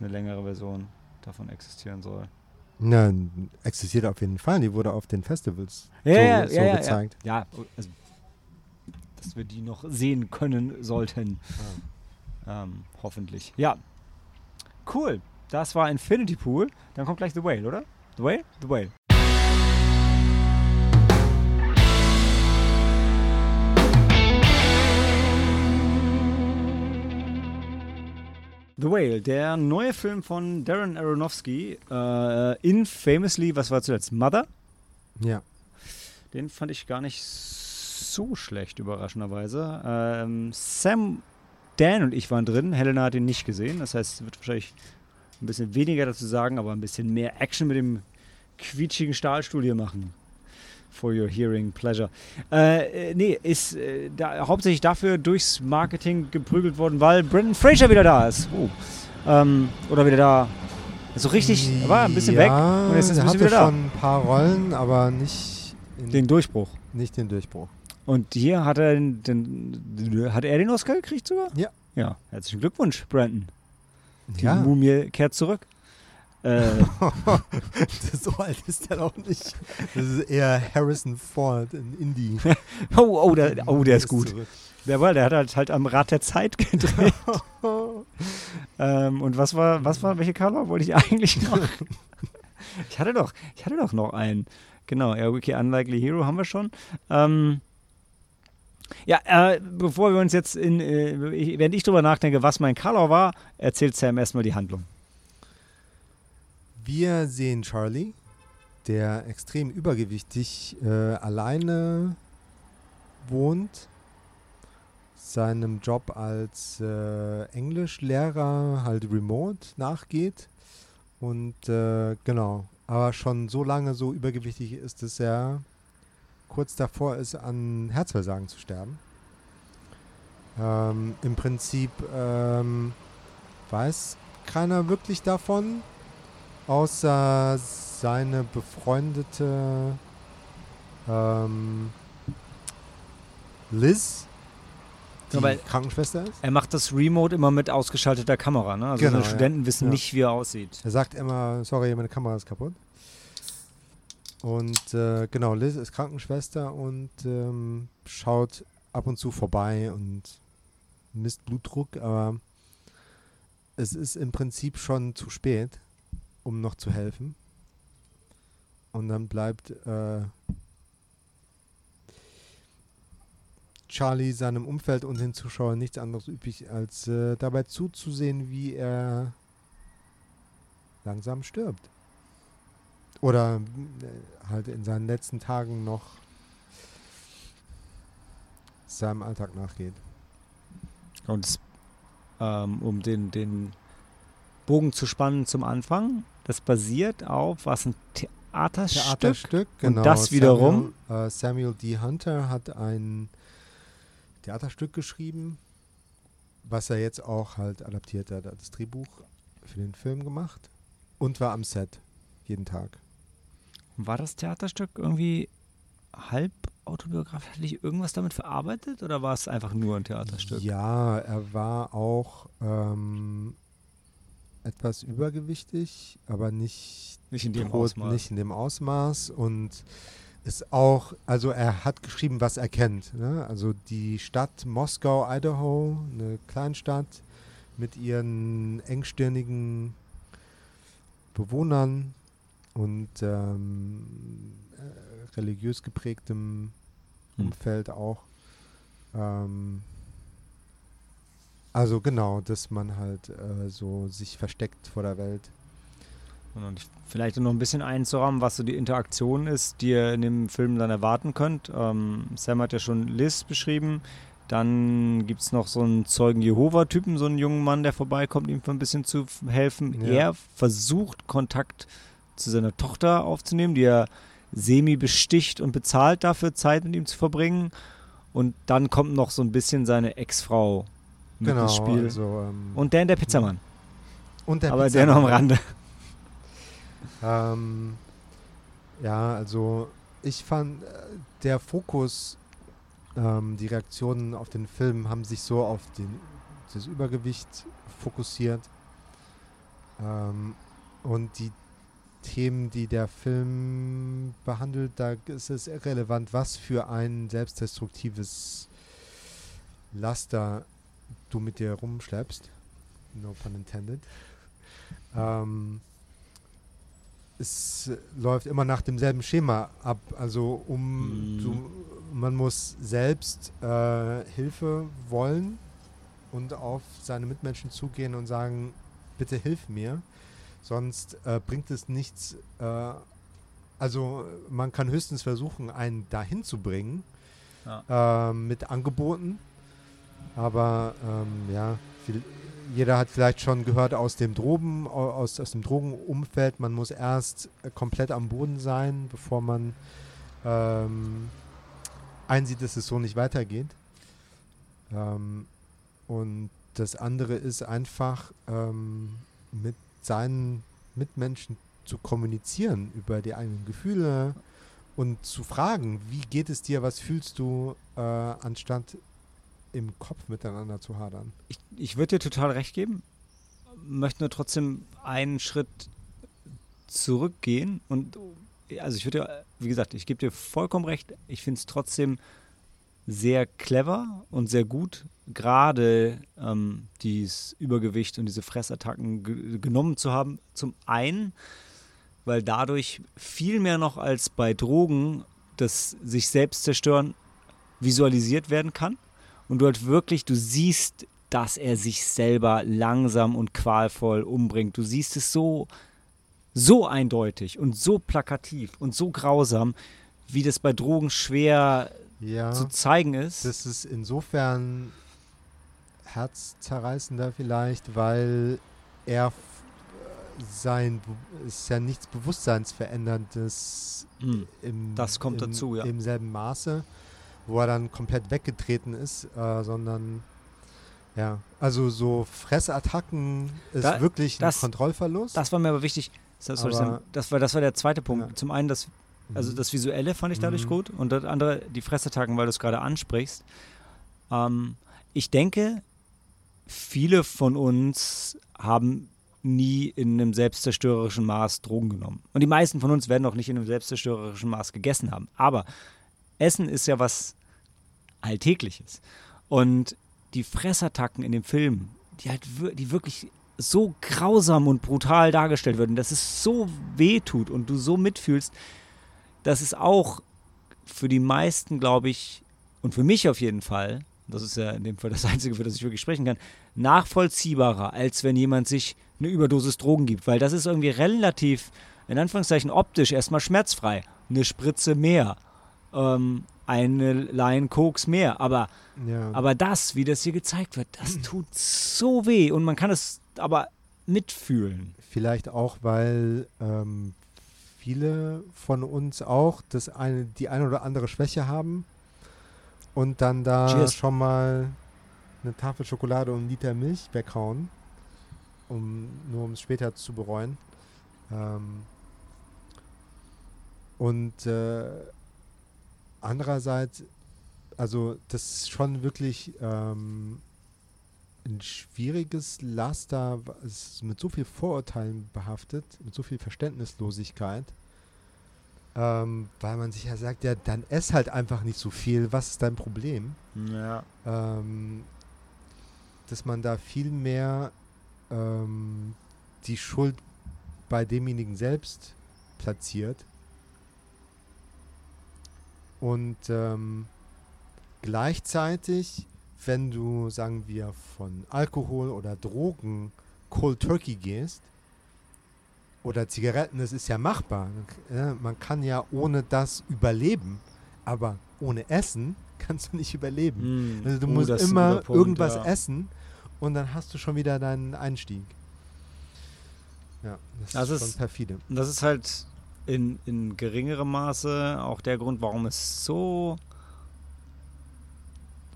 eine längere Version davon existieren soll. Na, existiert auf jeden Fall. Die wurde auf den Festivals Ja, so, ja, so ja, ja, gezeigt. Ja, also, dass wir die noch sehen können sollten. Ähm, hoffentlich. Ja, cool. Das war Infinity Pool. Dann kommt gleich The Whale, oder? The Whale? The Whale. The Whale, der neue Film von Darren Aronofsky, äh, in Famously, was war zuletzt? Mother? Ja. Den fand ich gar nicht so schlecht, überraschenderweise. Ähm, Sam, Dan und ich waren drin. Helena hat ihn nicht gesehen. Das heißt, es wird wahrscheinlich ein bisschen weniger dazu sagen, aber ein bisschen mehr Action mit dem quietschigen Stahlstuhl hier machen. For your hearing pleasure. Äh, nee, ist äh, da, hauptsächlich dafür durchs Marketing geprügelt worden, weil Brendan Fraser wieder da ist. Oh. Ähm, oder wieder da. So richtig, war ein bisschen weg. ja, und jetzt ist er hatte wieder da. schon ein paar Rollen, aber nicht Den Durchbruch. nicht den Durchbruch. Und hier hat er den, den, hat er den Oscar gekriegt sogar? Ja. Ja, herzlichen Glückwunsch, Brandon. Die Ja, Mumie kehrt zurück. Äh, *laughs* so alt ist er doch nicht. Das ist eher Harrison Ford in Indie. *laughs* oh, oh, der, oh, der ist gut. Der war, der hat halt, halt am Rad der Zeit *laughs* gedreht. ähm, und was war, was war, welche Color wollte ich eigentlich noch? ich hatte doch, ich hatte doch noch einen. Genau, ja, okay, Unlikely Hero haben wir schon. Ähm, ja, äh, bevor wir uns jetzt in, äh, ich- während ich drüber nachdenke, was mein Color war, erzählt Sam erstmal die Handlung. Wir sehen Charlie, der extrem übergewichtig äh, alleine wohnt, seinem Job als äh, Englischlehrer halt remote nachgeht. Und äh, genau, aber schon so lange so übergewichtig ist, dass er kurz davor ist, an Herzversagen zu sterben. Ähm, Im Prinzip ähm, weiß keiner wirklich davon, außer seine befreundete ähm, Liz, die Ja, Krankenschwester ist. Er macht das Remote immer mit ausgeschalteter Kamera, ne? Also Genau, seine ja. Studenten wissen Ja. nicht, wie er aussieht. Er sagt immer, sorry, meine Kamera ist kaputt. Und äh, genau, Liz ist Krankenschwester und ähm, schaut ab und zu vorbei und misst Blutdruck, aber es ist im Prinzip schon zu spät, um noch zu helfen. Und dann bleibt äh, Charlie seinem Umfeld und den Zuschauern nichts anderes übrig, als äh, dabei zuzusehen, wie er langsam stirbt. Oder äh, halt in seinen letzten Tagen noch seinem Alltag nachgeht. Und ähm, um den, den Bogen zu spannen zum Anfang, das basiert auf was ein Theaterstück. Theaterstück, genau. das wiederum? Samuel, äh, Samuel D. Hunter hat ein Theaterstück geschrieben, was er jetzt auch halt adaptiert hat. Er hat das Drehbuch für den Film gemacht und war am Set jeden Tag. War das Theaterstück irgendwie halb autobiografisch? Hatte ich irgendwas damit verarbeitet oder war es einfach nur ein Theaterstück? Ja, er war auch ähm, etwas übergewichtig, aber nicht, Nicht in dem tot, Ausmaß. nicht in dem Ausmaß und ist auch, also er hat geschrieben, was er kennt. Ne? Also die Stadt Moskau, Idaho, eine Kleinstadt mit ihren engstirnigen Bewohnern und ähm, äh, religiös geprägtem Hm. Umfeld auch. Ähm, also genau, dass man halt äh, so sich versteckt vor der Welt. Und ich- vielleicht noch ein bisschen einzurahmen, was so die Interaktion ist, die ihr in dem Film dann erwarten könnt. Ähm, Sam hat ja schon Liz beschrieben. Dann gibt es noch so einen Zeugen Jehova-Typen, so einen jungen Mann, der vorbeikommt, ihm ein bisschen zu helfen. Ja. Er versucht, Kontakt zu seiner Tochter aufzunehmen, die er semi besticht und bezahlt dafür, Zeit mit ihm zu verbringen. Und dann kommt noch so ein bisschen seine Ex-Frau mit genau, ins Spiel. also ähm, und Dan der Pizzamann. und der Aber der noch am Pizzamann. Rande. *laughs* Ähm, ja, also ich fand, äh, der Fokus, ähm, die Reaktionen auf den Film haben sich so auf den, das Übergewicht fokussiert. Ähm, und die Themen, die der Film behandelt, da ist es irrelevant, was für ein selbstdestruktives Laster du mit dir rumschleppst. No pun intended. Ähm, es läuft immer nach demselben Schema ab. Also um Mhm. du, man muss selbst äh, Hilfe wollen und auf seine Mitmenschen zugehen und sagen, bitte hilf mir. Sonst äh, bringt es nichts. Äh, also man kann höchstens versuchen, einen dahin zu bringen äh, mit Angeboten. Aber ähm, ja, viel, jeder hat vielleicht schon gehört aus dem Drogen, au- aus, aus dem Drogenumfeld, man muss erst äh, komplett am Boden sein, bevor man ähm, einsieht, dass es so nicht weitergeht. Ähm, und das andere ist einfach ähm, mit seinen Mitmenschen zu kommunizieren über die eigenen Gefühle und zu fragen, wie geht es dir, was fühlst du, äh, anstatt im Kopf miteinander zu hadern. Ich, ich würde dir total recht geben, möchte nur trotzdem einen Schritt zurückgehen und also ich würde, wie gesagt, ich gebe dir vollkommen recht, ich finde es trotzdem sehr clever und sehr gut, gerade ähm, dieses Übergewicht und diese Fressattacken genommen zu haben. Zum einen, weil dadurch viel mehr noch als bei Drogen das sich selbst zerstören visualisiert werden kann und du halt wirklich, du siehst, dass er sich selber langsam und qualvoll umbringt. Du siehst es so, so eindeutig und so plakativ und so grausam, wie das bei Drogen schwer ja, zu zeigen ist. Das ist insofern herzzerreißender vielleicht, weil er sein ist ja nichts Bewusstseinsveränderndes mhm. im, das kommt im, dazu, ja. im selben Maße wo er dann komplett weggetreten ist, äh, sondern ja, also so Fressattacken ist da, wirklich ein das, Kontrollverlust. Das war mir aber wichtig. Das, aber, das, war, das war der zweite Punkt. Ja. Zum einen das, also mhm. das Visuelle fand ich dadurch mhm. gut und das andere die Fressattacken, weil du es gerade ansprichst. Ähm, ich denke, viele von uns haben nie in einem selbstzerstörerischen Maß Drogen genommen. Und die meisten von uns werden auch nicht in einem selbstzerstörerischen Maß gegessen haben. Aber Essen ist ja was Alltägliches. Und die Fressattacken in dem Film, die halt die wirklich so grausam und brutal dargestellt werden, dass es so weh tut und du so mitfühlst, dass es auch für die meisten, glaube ich, und für mich auf jeden Fall, das ist ja in dem Fall das Einzige, für das ich wirklich sprechen kann, nachvollziehbarer, als wenn jemand sich eine Überdosis Drogen gibt, weil das ist irgendwie relativ, in Anführungszeichen optisch, erstmal schmerzfrei. Eine Spritze mehr ähm, eine Line Koks mehr. Aber, ja. aber das, wie das hier gezeigt wird, das *clears throat* tut so weh und man kann es aber mitfühlen. Vielleicht auch, weil ähm, viele von uns auch das eine, die eine oder andere Schwäche haben und dann da Cheers. schon mal eine Tafel Schokolade und einen Liter Milch weghauen, um nur um es später zu bereuen. Ähm, und äh, andererseits, also das ist schon wirklich ähm, ein schwieriges Laster, es ist mit so viel Vorurteilen behaftet, mit so viel Verständnislosigkeit, ähm, weil man sich ja sagt, ja, dann ess halt einfach nicht so viel, was ist dein Problem? Ja. Ähm, dass man da viel mehr ähm, die Schuld bei demjenigen selbst platziert und ähm, gleichzeitig, wenn du, sagen wir, von Alkohol oder Drogen Cold Turkey gehst, oder Zigaretten, das ist ja machbar. Man kann ja ohne das überleben, aber ohne Essen *laughs* kannst du nicht überleben. Mm. Also du oh, musst immer Punkt, irgendwas ja. essen und dann hast du schon wieder deinen Einstieg. Ja, das, das ist schon perfide. Das ist halt in, in geringerem Maße auch der Grund, warum es so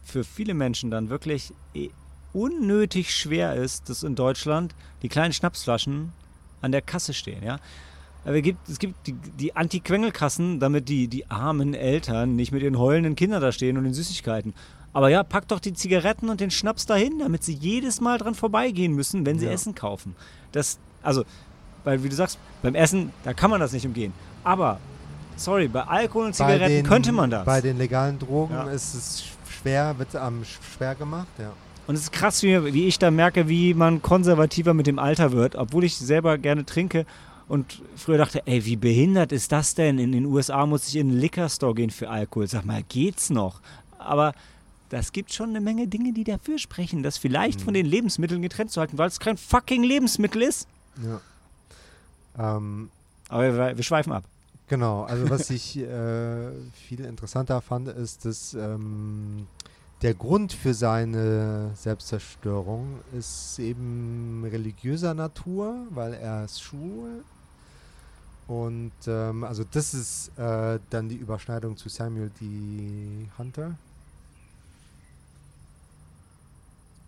für viele Menschen dann wirklich eh unnötig schwer ist, dass in Deutschland die kleinen Schnapsflaschen an der Kasse stehen. Ja? Aber gibt, es gibt die, die Anti-Quengelkassen, damit die, die armen Eltern nicht mit ihren heulenden Kindern da stehen und den Süßigkeiten. Aber ja, packt doch die Zigaretten und den Schnaps dahin, damit sie jedes Mal dran vorbeigehen müssen, wenn sie ja. Essen kaufen. Das, also weil, wie du sagst, beim Essen, da kann man das nicht umgehen. Aber, sorry, bei Alkohol und Zigaretten den, könnte man das. Bei den legalen Drogen ja. ist es schwer, wird ähm, schwer gemacht, ja. Und es ist krass, wie, wie ich da merke, wie man konservativer mit dem Alter wird, obwohl ich selber gerne trinke und früher dachte, ey, wie behindert ist das denn? In den USA muss ich in einen Liquor Store gehen für Alkohol. Sag mal, geht's noch? Aber das gibt schon eine Menge Dinge, die dafür sprechen, das vielleicht mhm. von den Lebensmitteln getrennt zu halten, weil es kein fucking Lebensmittel ist. Ja. Ähm, Aber wir, wir, schweifen ab. Genau, also was *laughs* ich äh, viel interessanter fand, ist, dass ähm, der Grund für seine Selbstzerstörung ist eben religiöser Natur, weil er ist schwul. Und ähm, also das ist äh, dann die Überschneidung zu Samuel D. Hunter.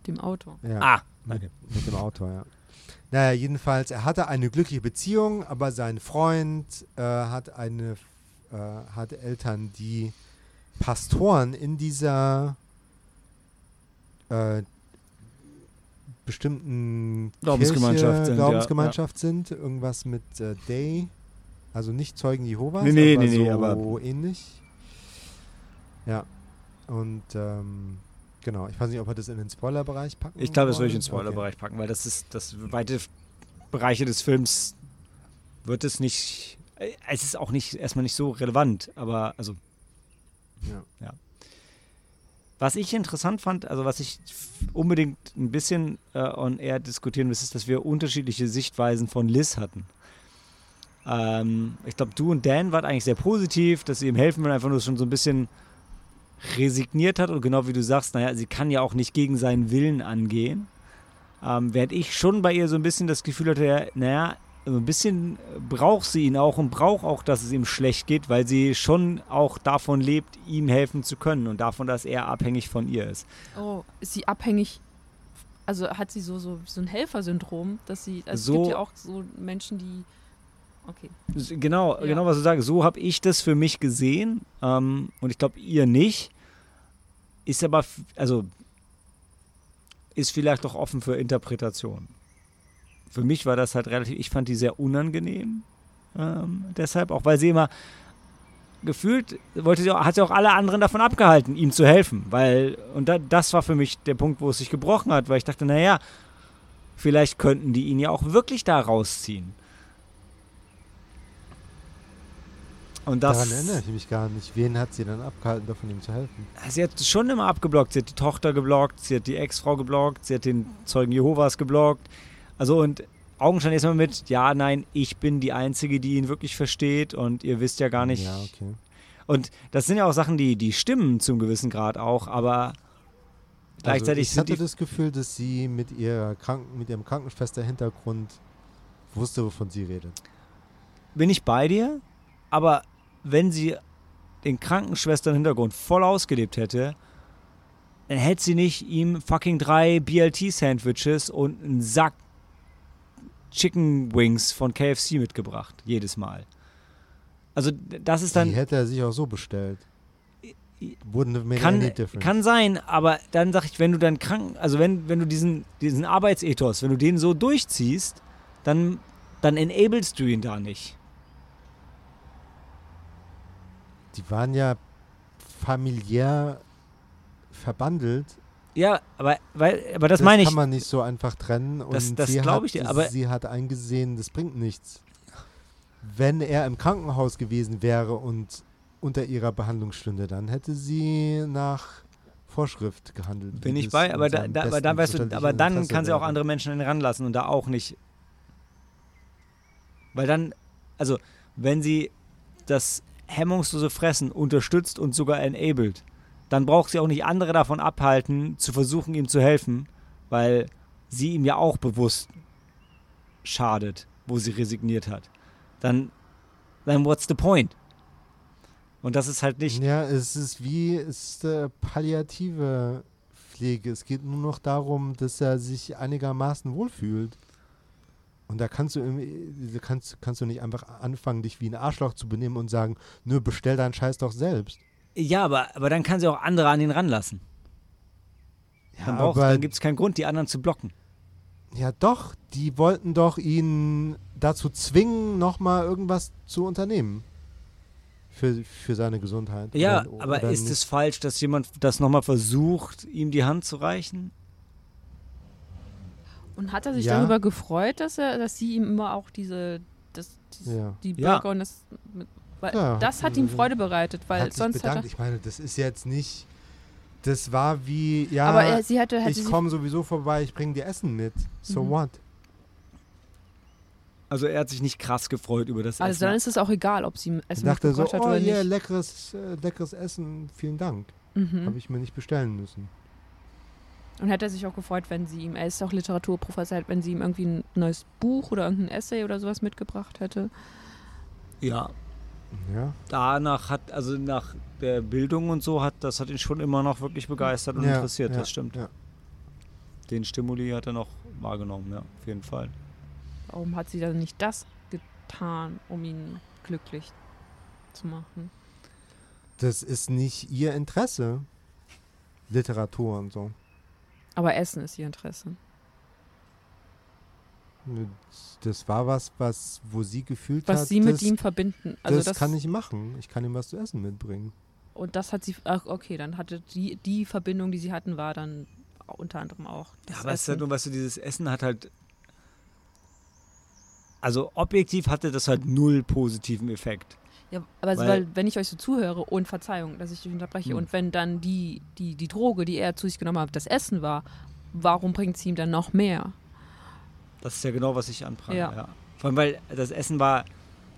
Dem Autor. Ja, ah, okay. mit, mit dem Autor, ja. Naja, jedenfalls, er hatte eine glückliche Beziehung, aber sein Freund äh, hat eine äh, hat Eltern, die Pastoren in dieser äh, bestimmten Glaubensgemeinschaft Kirche, sind, ja, Glaubensgemeinschaft sind. Irgendwas mit äh, Day, also nicht Zeugen Jehovas, Nee, nee, aber nee, nee, so aber- ähnlich. Ja. Und ähm, genau, ich weiß nicht, ob wir das in den Spoilerbereich packen. Ich glaube, das würde ich in den. Spoilerbereich packen, weil das ist das weite Bereiche des Films wird es nicht. äh, Es ist auch nicht erstmal nicht so relevant, aber also Ja. was ich interessant fand, also was ich unbedingt ein bisschen äh, on air diskutieren will, ist, dass wir unterschiedliche Sichtweisen von Liz hatten. Ähm, ich glaube, du und Dan wart eigentlich sehr positiv, dass sie ihm helfen will, einfach nur schon so ein bisschen resigniert hat und genau wie du sagst, naja, sie kann ja auch nicht gegen seinen Willen angehen. Ähm, während ich schon bei ihr so ein bisschen das Gefühl hatte, ja, naja, so ein bisschen braucht sie ihn auch und braucht auch, dass es ihm schlecht geht, weil sie schon auch davon lebt, ihm helfen zu können und davon, dass er abhängig von ihr ist. Oh, ist sie abhängig? Also hat sie so, so, so ein Helfersyndrom, dass sie. Also So- es gibt ja auch so Menschen, die. Okay. Genau, Ja. genau, was du sagst. So habe ich das für mich gesehen. Ähm, und ich glaube, ihr nicht. Ist aber, also, ist vielleicht auch offen für Interpretation. Für mich war das halt relativ, ich fand die sehr unangenehm. Ähm, deshalb, auch weil sie immer gefühlt, wollte sie auch, hat sie auch alle anderen davon abgehalten, ihm zu helfen. Weil, und da, das war für mich der Punkt, wo es sich gebrochen hat, weil ich dachte, naja, vielleicht könnten die ihn ja auch wirklich da rausziehen. Und das, Daran erinnere ich mich gar nicht. Wen hat sie dann abgehalten, davon ihm zu helfen? Sie hat schon immer abgeblockt. Sie hat die Tochter geblockt, sie hat die Ex-Frau geblockt, sie hat den Zeugen Jehovas geblockt. Also und augenscheinlich erstmal mit, ja, nein, ich bin die Einzige, die ihn wirklich versteht und ihr wisst ja gar nicht. Ja, okay. Und das sind ja auch Sachen, die, die stimmen zum gewissen Grad auch, aber gleichzeitig also ich hatte das Gefühl, dass sie mit, ihrer Kranken, mit ihrem Krankenschwester-Hintergrund wusste, wovon sie redet. bin ich bei dir, aber wenn sie den Krankenschwestern-Hintergrund voll ausgelebt hätte, dann hätte sie nicht ihm fucking drei BLT-Sandwiches und einen Sack Chicken Wings von KFC mitgebracht, jedes Mal. Also das ist die dann, hätte er sich auch so bestellt. Wouldn't have made kann, any difference. kann sein, aber dann sag ich, wenn du dann krank, also wenn, wenn du diesen, diesen Arbeitsethos, wenn du den so durchziehst, dann, dann enablest du ihn da nicht. Die waren ja familiär verbandelt. Ja, aber, weil, aber das, meine ich. kann man nicht so einfach trennen. Und Das- das sie glaub hat, ich dir, aber- sie hat eingesehen, das bringt nichts. Wenn er im Krankenhaus gewesen wäre und unter ihrer Behandlung stünde, dann hätte sie nach Vorschrift gehandelt. Bin ich das bei, aber, da, da, aber dann weißt du, aber dann Interesse kann sie auch andere Menschen ranlassen und da auch nicht. Weil dann, also, wenn sie das hemmungslose Fressen unterstützt und sogar enabled, dann braucht sie auch nicht andere davon abhalten, zu versuchen, ihm zu helfen, weil sie ihm ja auch bewusst schadet, wo sie resigniert hat. Dann, dann what's the point? Und das ist halt nicht. Ja, es ist wie es ist, äh, palliative Pflege. Es geht nur noch darum, dass er sich einigermaßen wohlfühlt. Und da kannst du, kannst, kannst du nicht einfach anfangen, dich wie ein Arschloch zu benehmen und sagen, nö, bestell deinen Scheiß doch selbst. Ja, aber, aber dann kann sie auch andere an ihn ranlassen. Dann, braucht- aber dann gibt es keinen Grund, die anderen zu blocken. Ja, doch. Die wollten doch ihn dazu zwingen, nochmal irgendwas zu unternehmen. Für, für seine Gesundheit. Ja, Oder- aber oder ist nicht. es falsch, dass jemand das nochmal versucht, ihm die Hand zu reichen? Und hat er sich Ja. darüber gefreut, dass er, dass sie ihm immer auch diese, das, dieses- Ja. die Ja. Burger und das, weil Ja, das hat ihm also- Freude bereitet, weil hat sonst bedankt. hat Ich meine, das ist jetzt nicht. Das war wie, ja, er. aber er, sie hatte, hätte ich komme sowieso vorbei, ich bringe dir Essen mit. So Mhm. what? Also er hat sich nicht krass gefreut über das Also Essen. dann ist es auch egal, ob sie ihm Ich Essen dachte so, hat oh oder yeah, nicht. leckeres, äh, leckeres Essen, vielen Dank. Mhm. Habe ich mir nicht bestellen müssen. Und hätte er sich auch gefreut, wenn sie ihm, er ist auch Literaturprofessor, wenn sie ihm irgendwie ein neues Buch oder irgendein Essay oder sowas mitgebracht hätte. ja, Ja, danach hat, also nach der Bildung und so, hat das hat ihn schon immer noch wirklich begeistert und Ja, interessiert, ja, das stimmt. ja. Den Stimuli hat er noch wahrgenommen, ja, auf jeden Fall. Warum hat sie dann nicht das getan, um ihn glücklich zu machen. Das ist nicht ihr Interesse. Literatur und so. Aber Essen ist ihr Interesse. Das war was, was, wo sie gefühlt Was hat, sie mit das, ihm verbinden. Also das, das, kann ich machen. Ich kann ihm was zu essen mitbringen. Und das hat sie. Ach, okay, dann hatte die, die Verbindung, die sie hatten, war dann unter anderem auch. Das Ja, aber es ist halt Essen. nur, weißt du, dieses Essen hat halt. Also objektiv hatte das halt null positiven Effekt. Ja, aber Weil- weil, wenn ich euch so zuhöre und Verzeihung, dass ich dich unterbreche Hm. und wenn dann die, die, die Droge, die er zu sich genommen hat, das Essen war, warum bringt sie ihm dann noch mehr? Das ist ja genau, was ich anprangere. Ja. Ja. Vor allem, weil das Essen war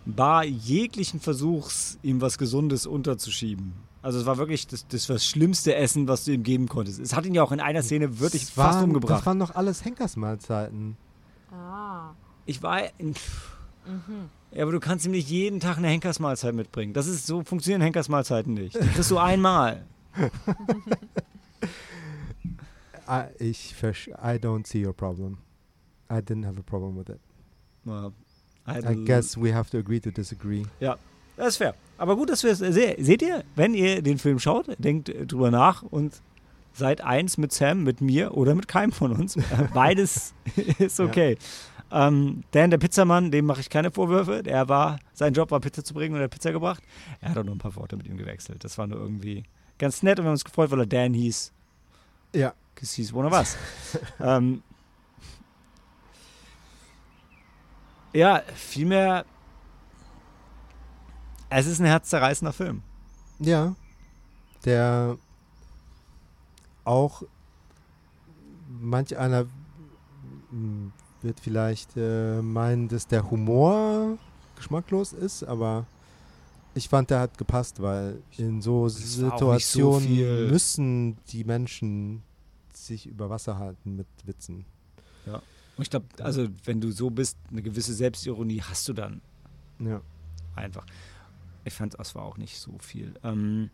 bar jeglichen Versuchs, ihm was Gesundes unterzuschieben. Also es war wirklich das, das, war das schlimmste Essen, was du ihm geben konntest. Es hat ihn ja auch in einer Szene wirklich Das fast waren, umgebracht. Das waren doch alles Henkersmahlzeiten. Ah. ich war. In, Mhm. ja, aber du kannst ihm nicht jeden Tag eine Henkersmahlzeit mitbringen. Das ist so funktionieren Henkersmahlzeiten nicht. Das ist so einmal. I, *laughs* ich I don't see your problem. I didn't have a problem with it. Ja. I guess we have to agree to disagree. Das ist fair. Aber gut, dass wir es se seht ihr, wenn ihr den Film schaut, denkt drüber nach und seid eins mit Sam, mit mir oder mit keinem von uns. *laughs* Beides *laughs* ist okay. Ähm, Dan, der Pizzamann, dem mache ich keine Vorwürfe. Der war, sein Job war Pizza zu bringen und er hat Pizza gebracht. Er hat auch nur ein paar Worte mit ihm gewechselt. Das war nur irgendwie ganz nett und wir haben uns gefreut, weil er Dan hieß. Ja. Cause he's one of us. ähm, ja, vielmehr. Es ist ein herzzerreißender Film. Ja. Der auch manch einer mm, wird vielleicht äh, meinen, dass der Humor geschmacklos ist, aber ich fand, der hat gepasst, weil in so so Situationen viel- müssen die Menschen sich über Wasser halten mit Witzen. Und ich glaube, also wenn du so bist, eine gewisse Selbstironie hast du dann Ja. einfach. Ich fand, es war auch nicht so viel. Ähm,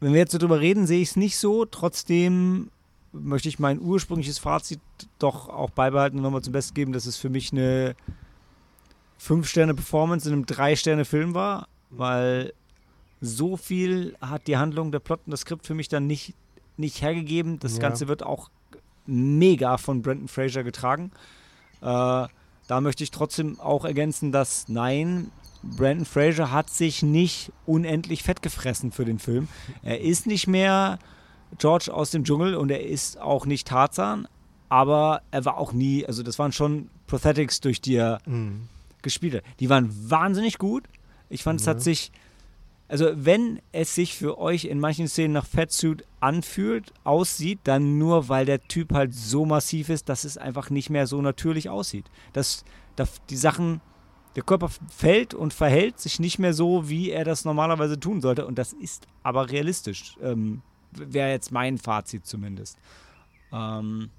wenn wir jetzt so drüber reden, sehe ich es nicht so. Trotzdem möchte ich mein ursprüngliches Fazit doch auch beibehalten und nochmal zum Besten geben, dass es für mich eine 5-Sterne-Performance in einem 3-Sterne-Film war, weil so viel hat die Handlung, der Plot und das Skript für mich dann nicht, nicht hergegeben. Das Ja. Ganze wird auch mega von Brendan Fraser getragen. Äh, da möchte ich trotzdem auch ergänzen, dass nein, Brandon Fraser hat sich nicht unendlich fett gefressen für den Film. Er ist nicht mehr George aus dem Dschungel und er ist auch nicht Tarzan, aber er war auch nie, also das waren schon Prosthetics, durch die er Mhm. gespielt hat. Die waren wahnsinnig gut. Ich fand, es Ja. hat sich, also wenn es sich für euch in manchen Szenen nach Fatsuit anfühlt, aussieht, dann nur, weil der Typ halt so massiv ist, dass es einfach nicht mehr so natürlich aussieht. Dass, dass die Sachen, der Körper fällt und verhält sich nicht mehr so, wie er das normalerweise tun sollte. Und das ist aber realistisch. Ähm, Wäre jetzt mein Fazit zumindest. Ähm,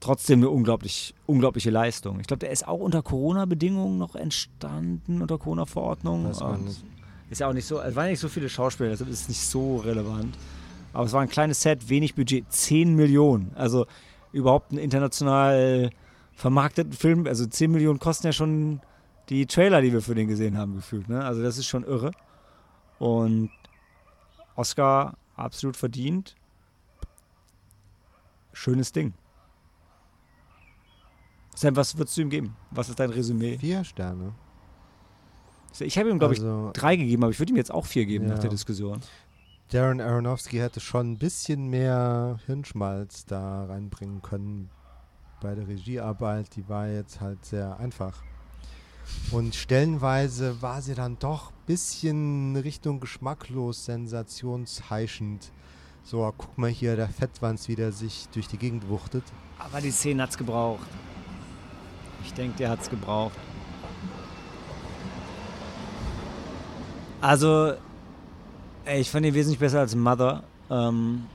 trotzdem eine unglaublich, unglaubliche Leistung. Ich glaube, der ist auch unter Corona-Bedingungen noch entstanden, unter Corona-Verordnungen. Ist ja auch nicht so, es waren nicht so viele Schauspieler, deshalb ist es nicht so relevant. Aber es war ein kleines Set, wenig Budget, 10 Millionen. Also überhaupt einen international vermarkteten Film, also 10 Millionen kosten ja schon die Trailer, die wir für den gesehen haben, gefühlt. Ne? Also das ist schon irre. Und Oscar absolut verdient. Schönes Ding. Sam, was würdest du ihm geben? Was ist dein Resümee? Vier Sterne. Ich habe ihm, glaube ich, also, drei gegeben, aber ich würde ihm jetzt auch vier geben nach Ja. der Diskussion. Darren Aronofsky hätte schon ein bisschen mehr Hirnschmalz da reinbringen können bei der Regiearbeit. Die war jetzt halt sehr einfach. Und stellenweise war sie dann doch ein bisschen Richtung geschmacklos, sensationsheischend. So, guck mal hier, der Fettwanz wieder sich durch die Gegend wuchtet. Aber die Szene hat's gebraucht. Ich denke, der hat's gebraucht. Also, ich fand ihn wesentlich besser als Mother. Ähm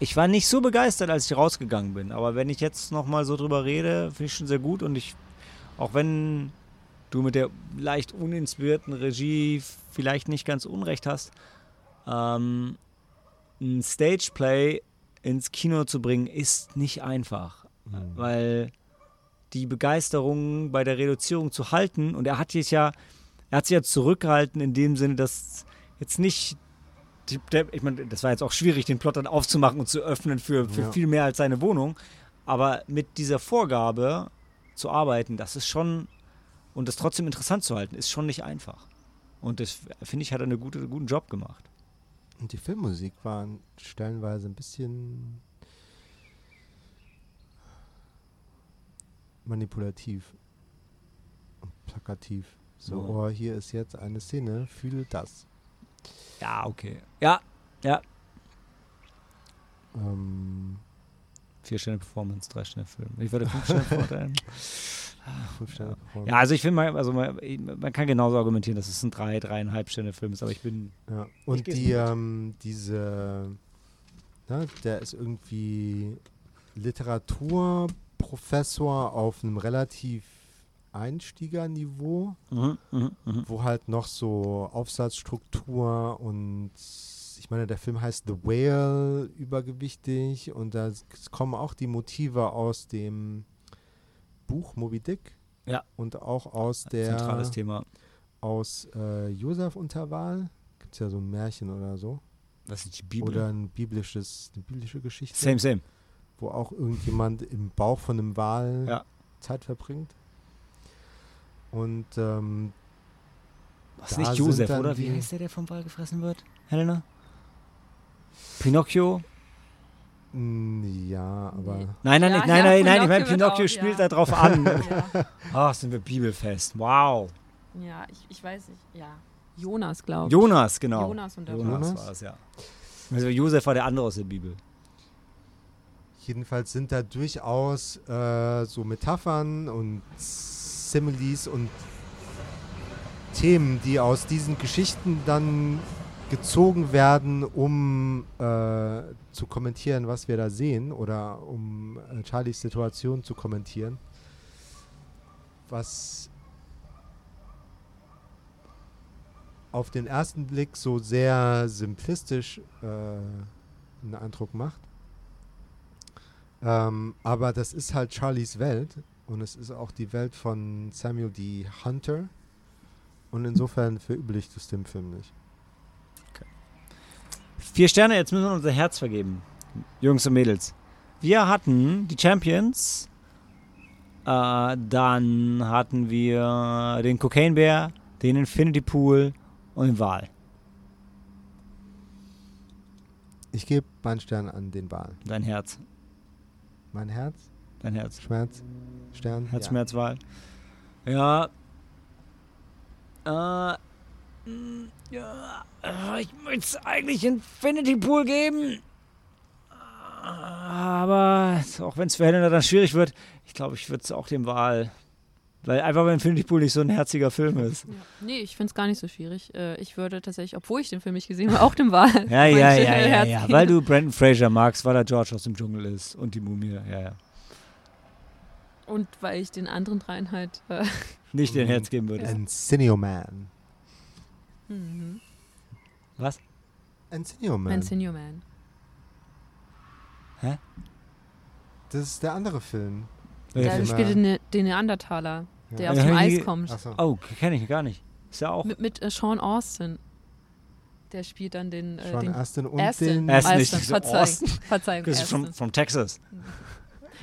ich war nicht so begeistert, als ich rausgegangen bin. Aber wenn ich jetzt nochmal so drüber rede, finde ich schon sehr gut. Und ich, auch wenn du mit der leicht uninspirierten Regie vielleicht nicht ganz unrecht hast, ähm, ein Stageplay ins Kino zu bringen, ist nicht einfach. Mhm. weil die Begeisterung bei der Reduzierung zu halten und er hat jetzt ja, er hat sich ja zurückgehalten in dem Sinne, dass jetzt nicht, die, der, ich meine, das war jetzt auch schwierig, den Plot dann aufzumachen und zu öffnen für, für Ja. viel mehr als seine Wohnung, aber mit dieser Vorgabe zu arbeiten, das ist schon, und das trotzdem interessant zu halten, ist schon nicht einfach. Und das, finde ich, hat er einen gute, guten Job gemacht. Und die Filmmusik war stellenweise ein bisschen manipulativ und plakativ. So, oh, hier ist jetzt eine Szene, fühle das. Ja, okay. Ja, ja. Ähm, Vier Sterne Performance, drei Sterne Film. Ich würde fünf Sterne *laughs* verurteilen. fünf Sterne Performance. Ja, also ich finde, man, also man, man kann genauso argumentieren, dass es ein drei, dreieinhalb Sterne Film ist, aber ich bin. Ja. Und die, ähm, diese, na, der ist irgendwie Literaturprofessor auf einem relativ Einstiegerniveau, Mhm, mhm, mhm. wo halt noch so Aufsatzstruktur und ich meine, der Film heißt The Whale, übergewichtig und da kommen auch die Motive aus dem Buch Moby Dick. Ja. Und auch aus der Zentrales Thema. aus äh, Josef Unterwahl. Gibt es ja so ein Märchen oder so. Das ist die Bibel. Oder ein biblisches, eine biblische Geschichte, same, same. wo auch irgendjemand im Bauch von einem Wal Ja. Zeit verbringt. Und ähm, Was Da nicht Josef, oder? Wie heißt der, der vom Wal gefressen wird? Helena? Pinocchio? mh, ja, aber Nee. Nein, nein, Ja, nein, ja, nein, nein, ich meine, Pinocchio auch, spielt ja. da drauf an. *laughs* Ja, Ach, sind wir bibelfest. Wow. ja ich, ich weiß nicht. Ja. Jonas, glaube ich. Jonas, genau. Jonas und der Jonas Jonas? war es, ja. Also Josef war der andere aus der Bibel. jedenfalls sind da durchaus äh, so Metaphern und Similes und Themen, die aus diesen Geschichten dann gezogen werden, um äh, zu kommentieren, was wir da sehen oder um äh, Charlies Situation zu kommentieren. Was auf den ersten Blick so sehr simplistisch äh, einen Eindruck macht. Ähm, aber das ist halt Charlies Welt und es ist auch die Welt von Samuel D. Hunter. Und insofern verübel ich das dem Film nicht. Vier Sterne, jetzt müssen wir unser Herz vergeben. Jungs und Mädels. Wir hatten die Champions. Äh, dann hatten wir den Cocaine Bear, den Infinity Pool und den Wal. Ich gebe meinen Stern an den Wal. Dein Herz. Mein Herz, Dein Herz. Schmerz, Stern. Herzschmerz, Wal. Ja. Äh. mh, Ja. äh, Ich möchte es eigentlich Infinity Pool geben. Aber auch wenn es für Helena dann schwierig wird, ich glaube, ich würde es auch dem Wal. Weil einfach weil Infinity Pool nicht so ein herziger Film ist. Ja. Nee, ich finde es gar nicht so schwierig. Äh, ich würde tatsächlich, obwohl ich den Film nicht gesehen habe, auch dem Wahl. Ja, *laughs* ja, ja, ja, ja. Weil du Brandon Fraser magst, weil er George aus dem Dschungel ist und die Mumie. Ja, ja. Und weil ich den anderen dreien halt. Äh, *laughs* Nicht den Mhm. Herz geben würdest. Encinio Man. mhm. Was? Encinio Man. Man Senior Man. Das ist der andere Film. Der Film, spielt den, den Neandertaler, der Ja. auf Ja, dem Eis kommt. Achso. Oh, kenne ich gar nicht. Ist ja auch. Mit, mit äh, Sean Austin. Der spielt dann den. Äh, Sean den Astin und Aston. den. Aston. Aston, nicht so Verzeihung. Austin. Verzeihung. Das ist from, from Texas.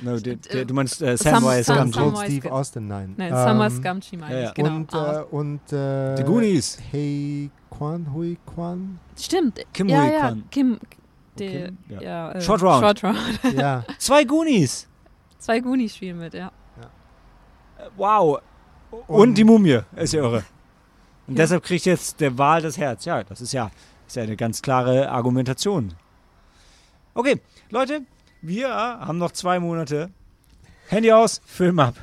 No, der, Äh, der, du meinst äh, Sam- Samwise Sam- Gamgee. Sam- Samwise Steve Austin, nein. Nein, Ähm, Summer Scumchi meine ja, ja. ich, genau. Und, äh, und äh, Die Goonies. Hey Kwan, Hui Kwan. Stimmt. Kim ja, Hui ja, Kwan. Kim. Der, Kim, ja. ja. äh, Short Round. Short Round. *laughs* ja, Zwei Goonies. Zwei Goonies spielen mit, ja. Äh, Wow. Und, Und- die Mumie. Ist ja irre. Und Ja. deshalb kriegt jetzt der Wahl das Herz. Ja, das ist ja, ist ja eine ganz klare Argumentation. Okay, Leute, wir haben noch zwei Monate. Handy aus, Film ab.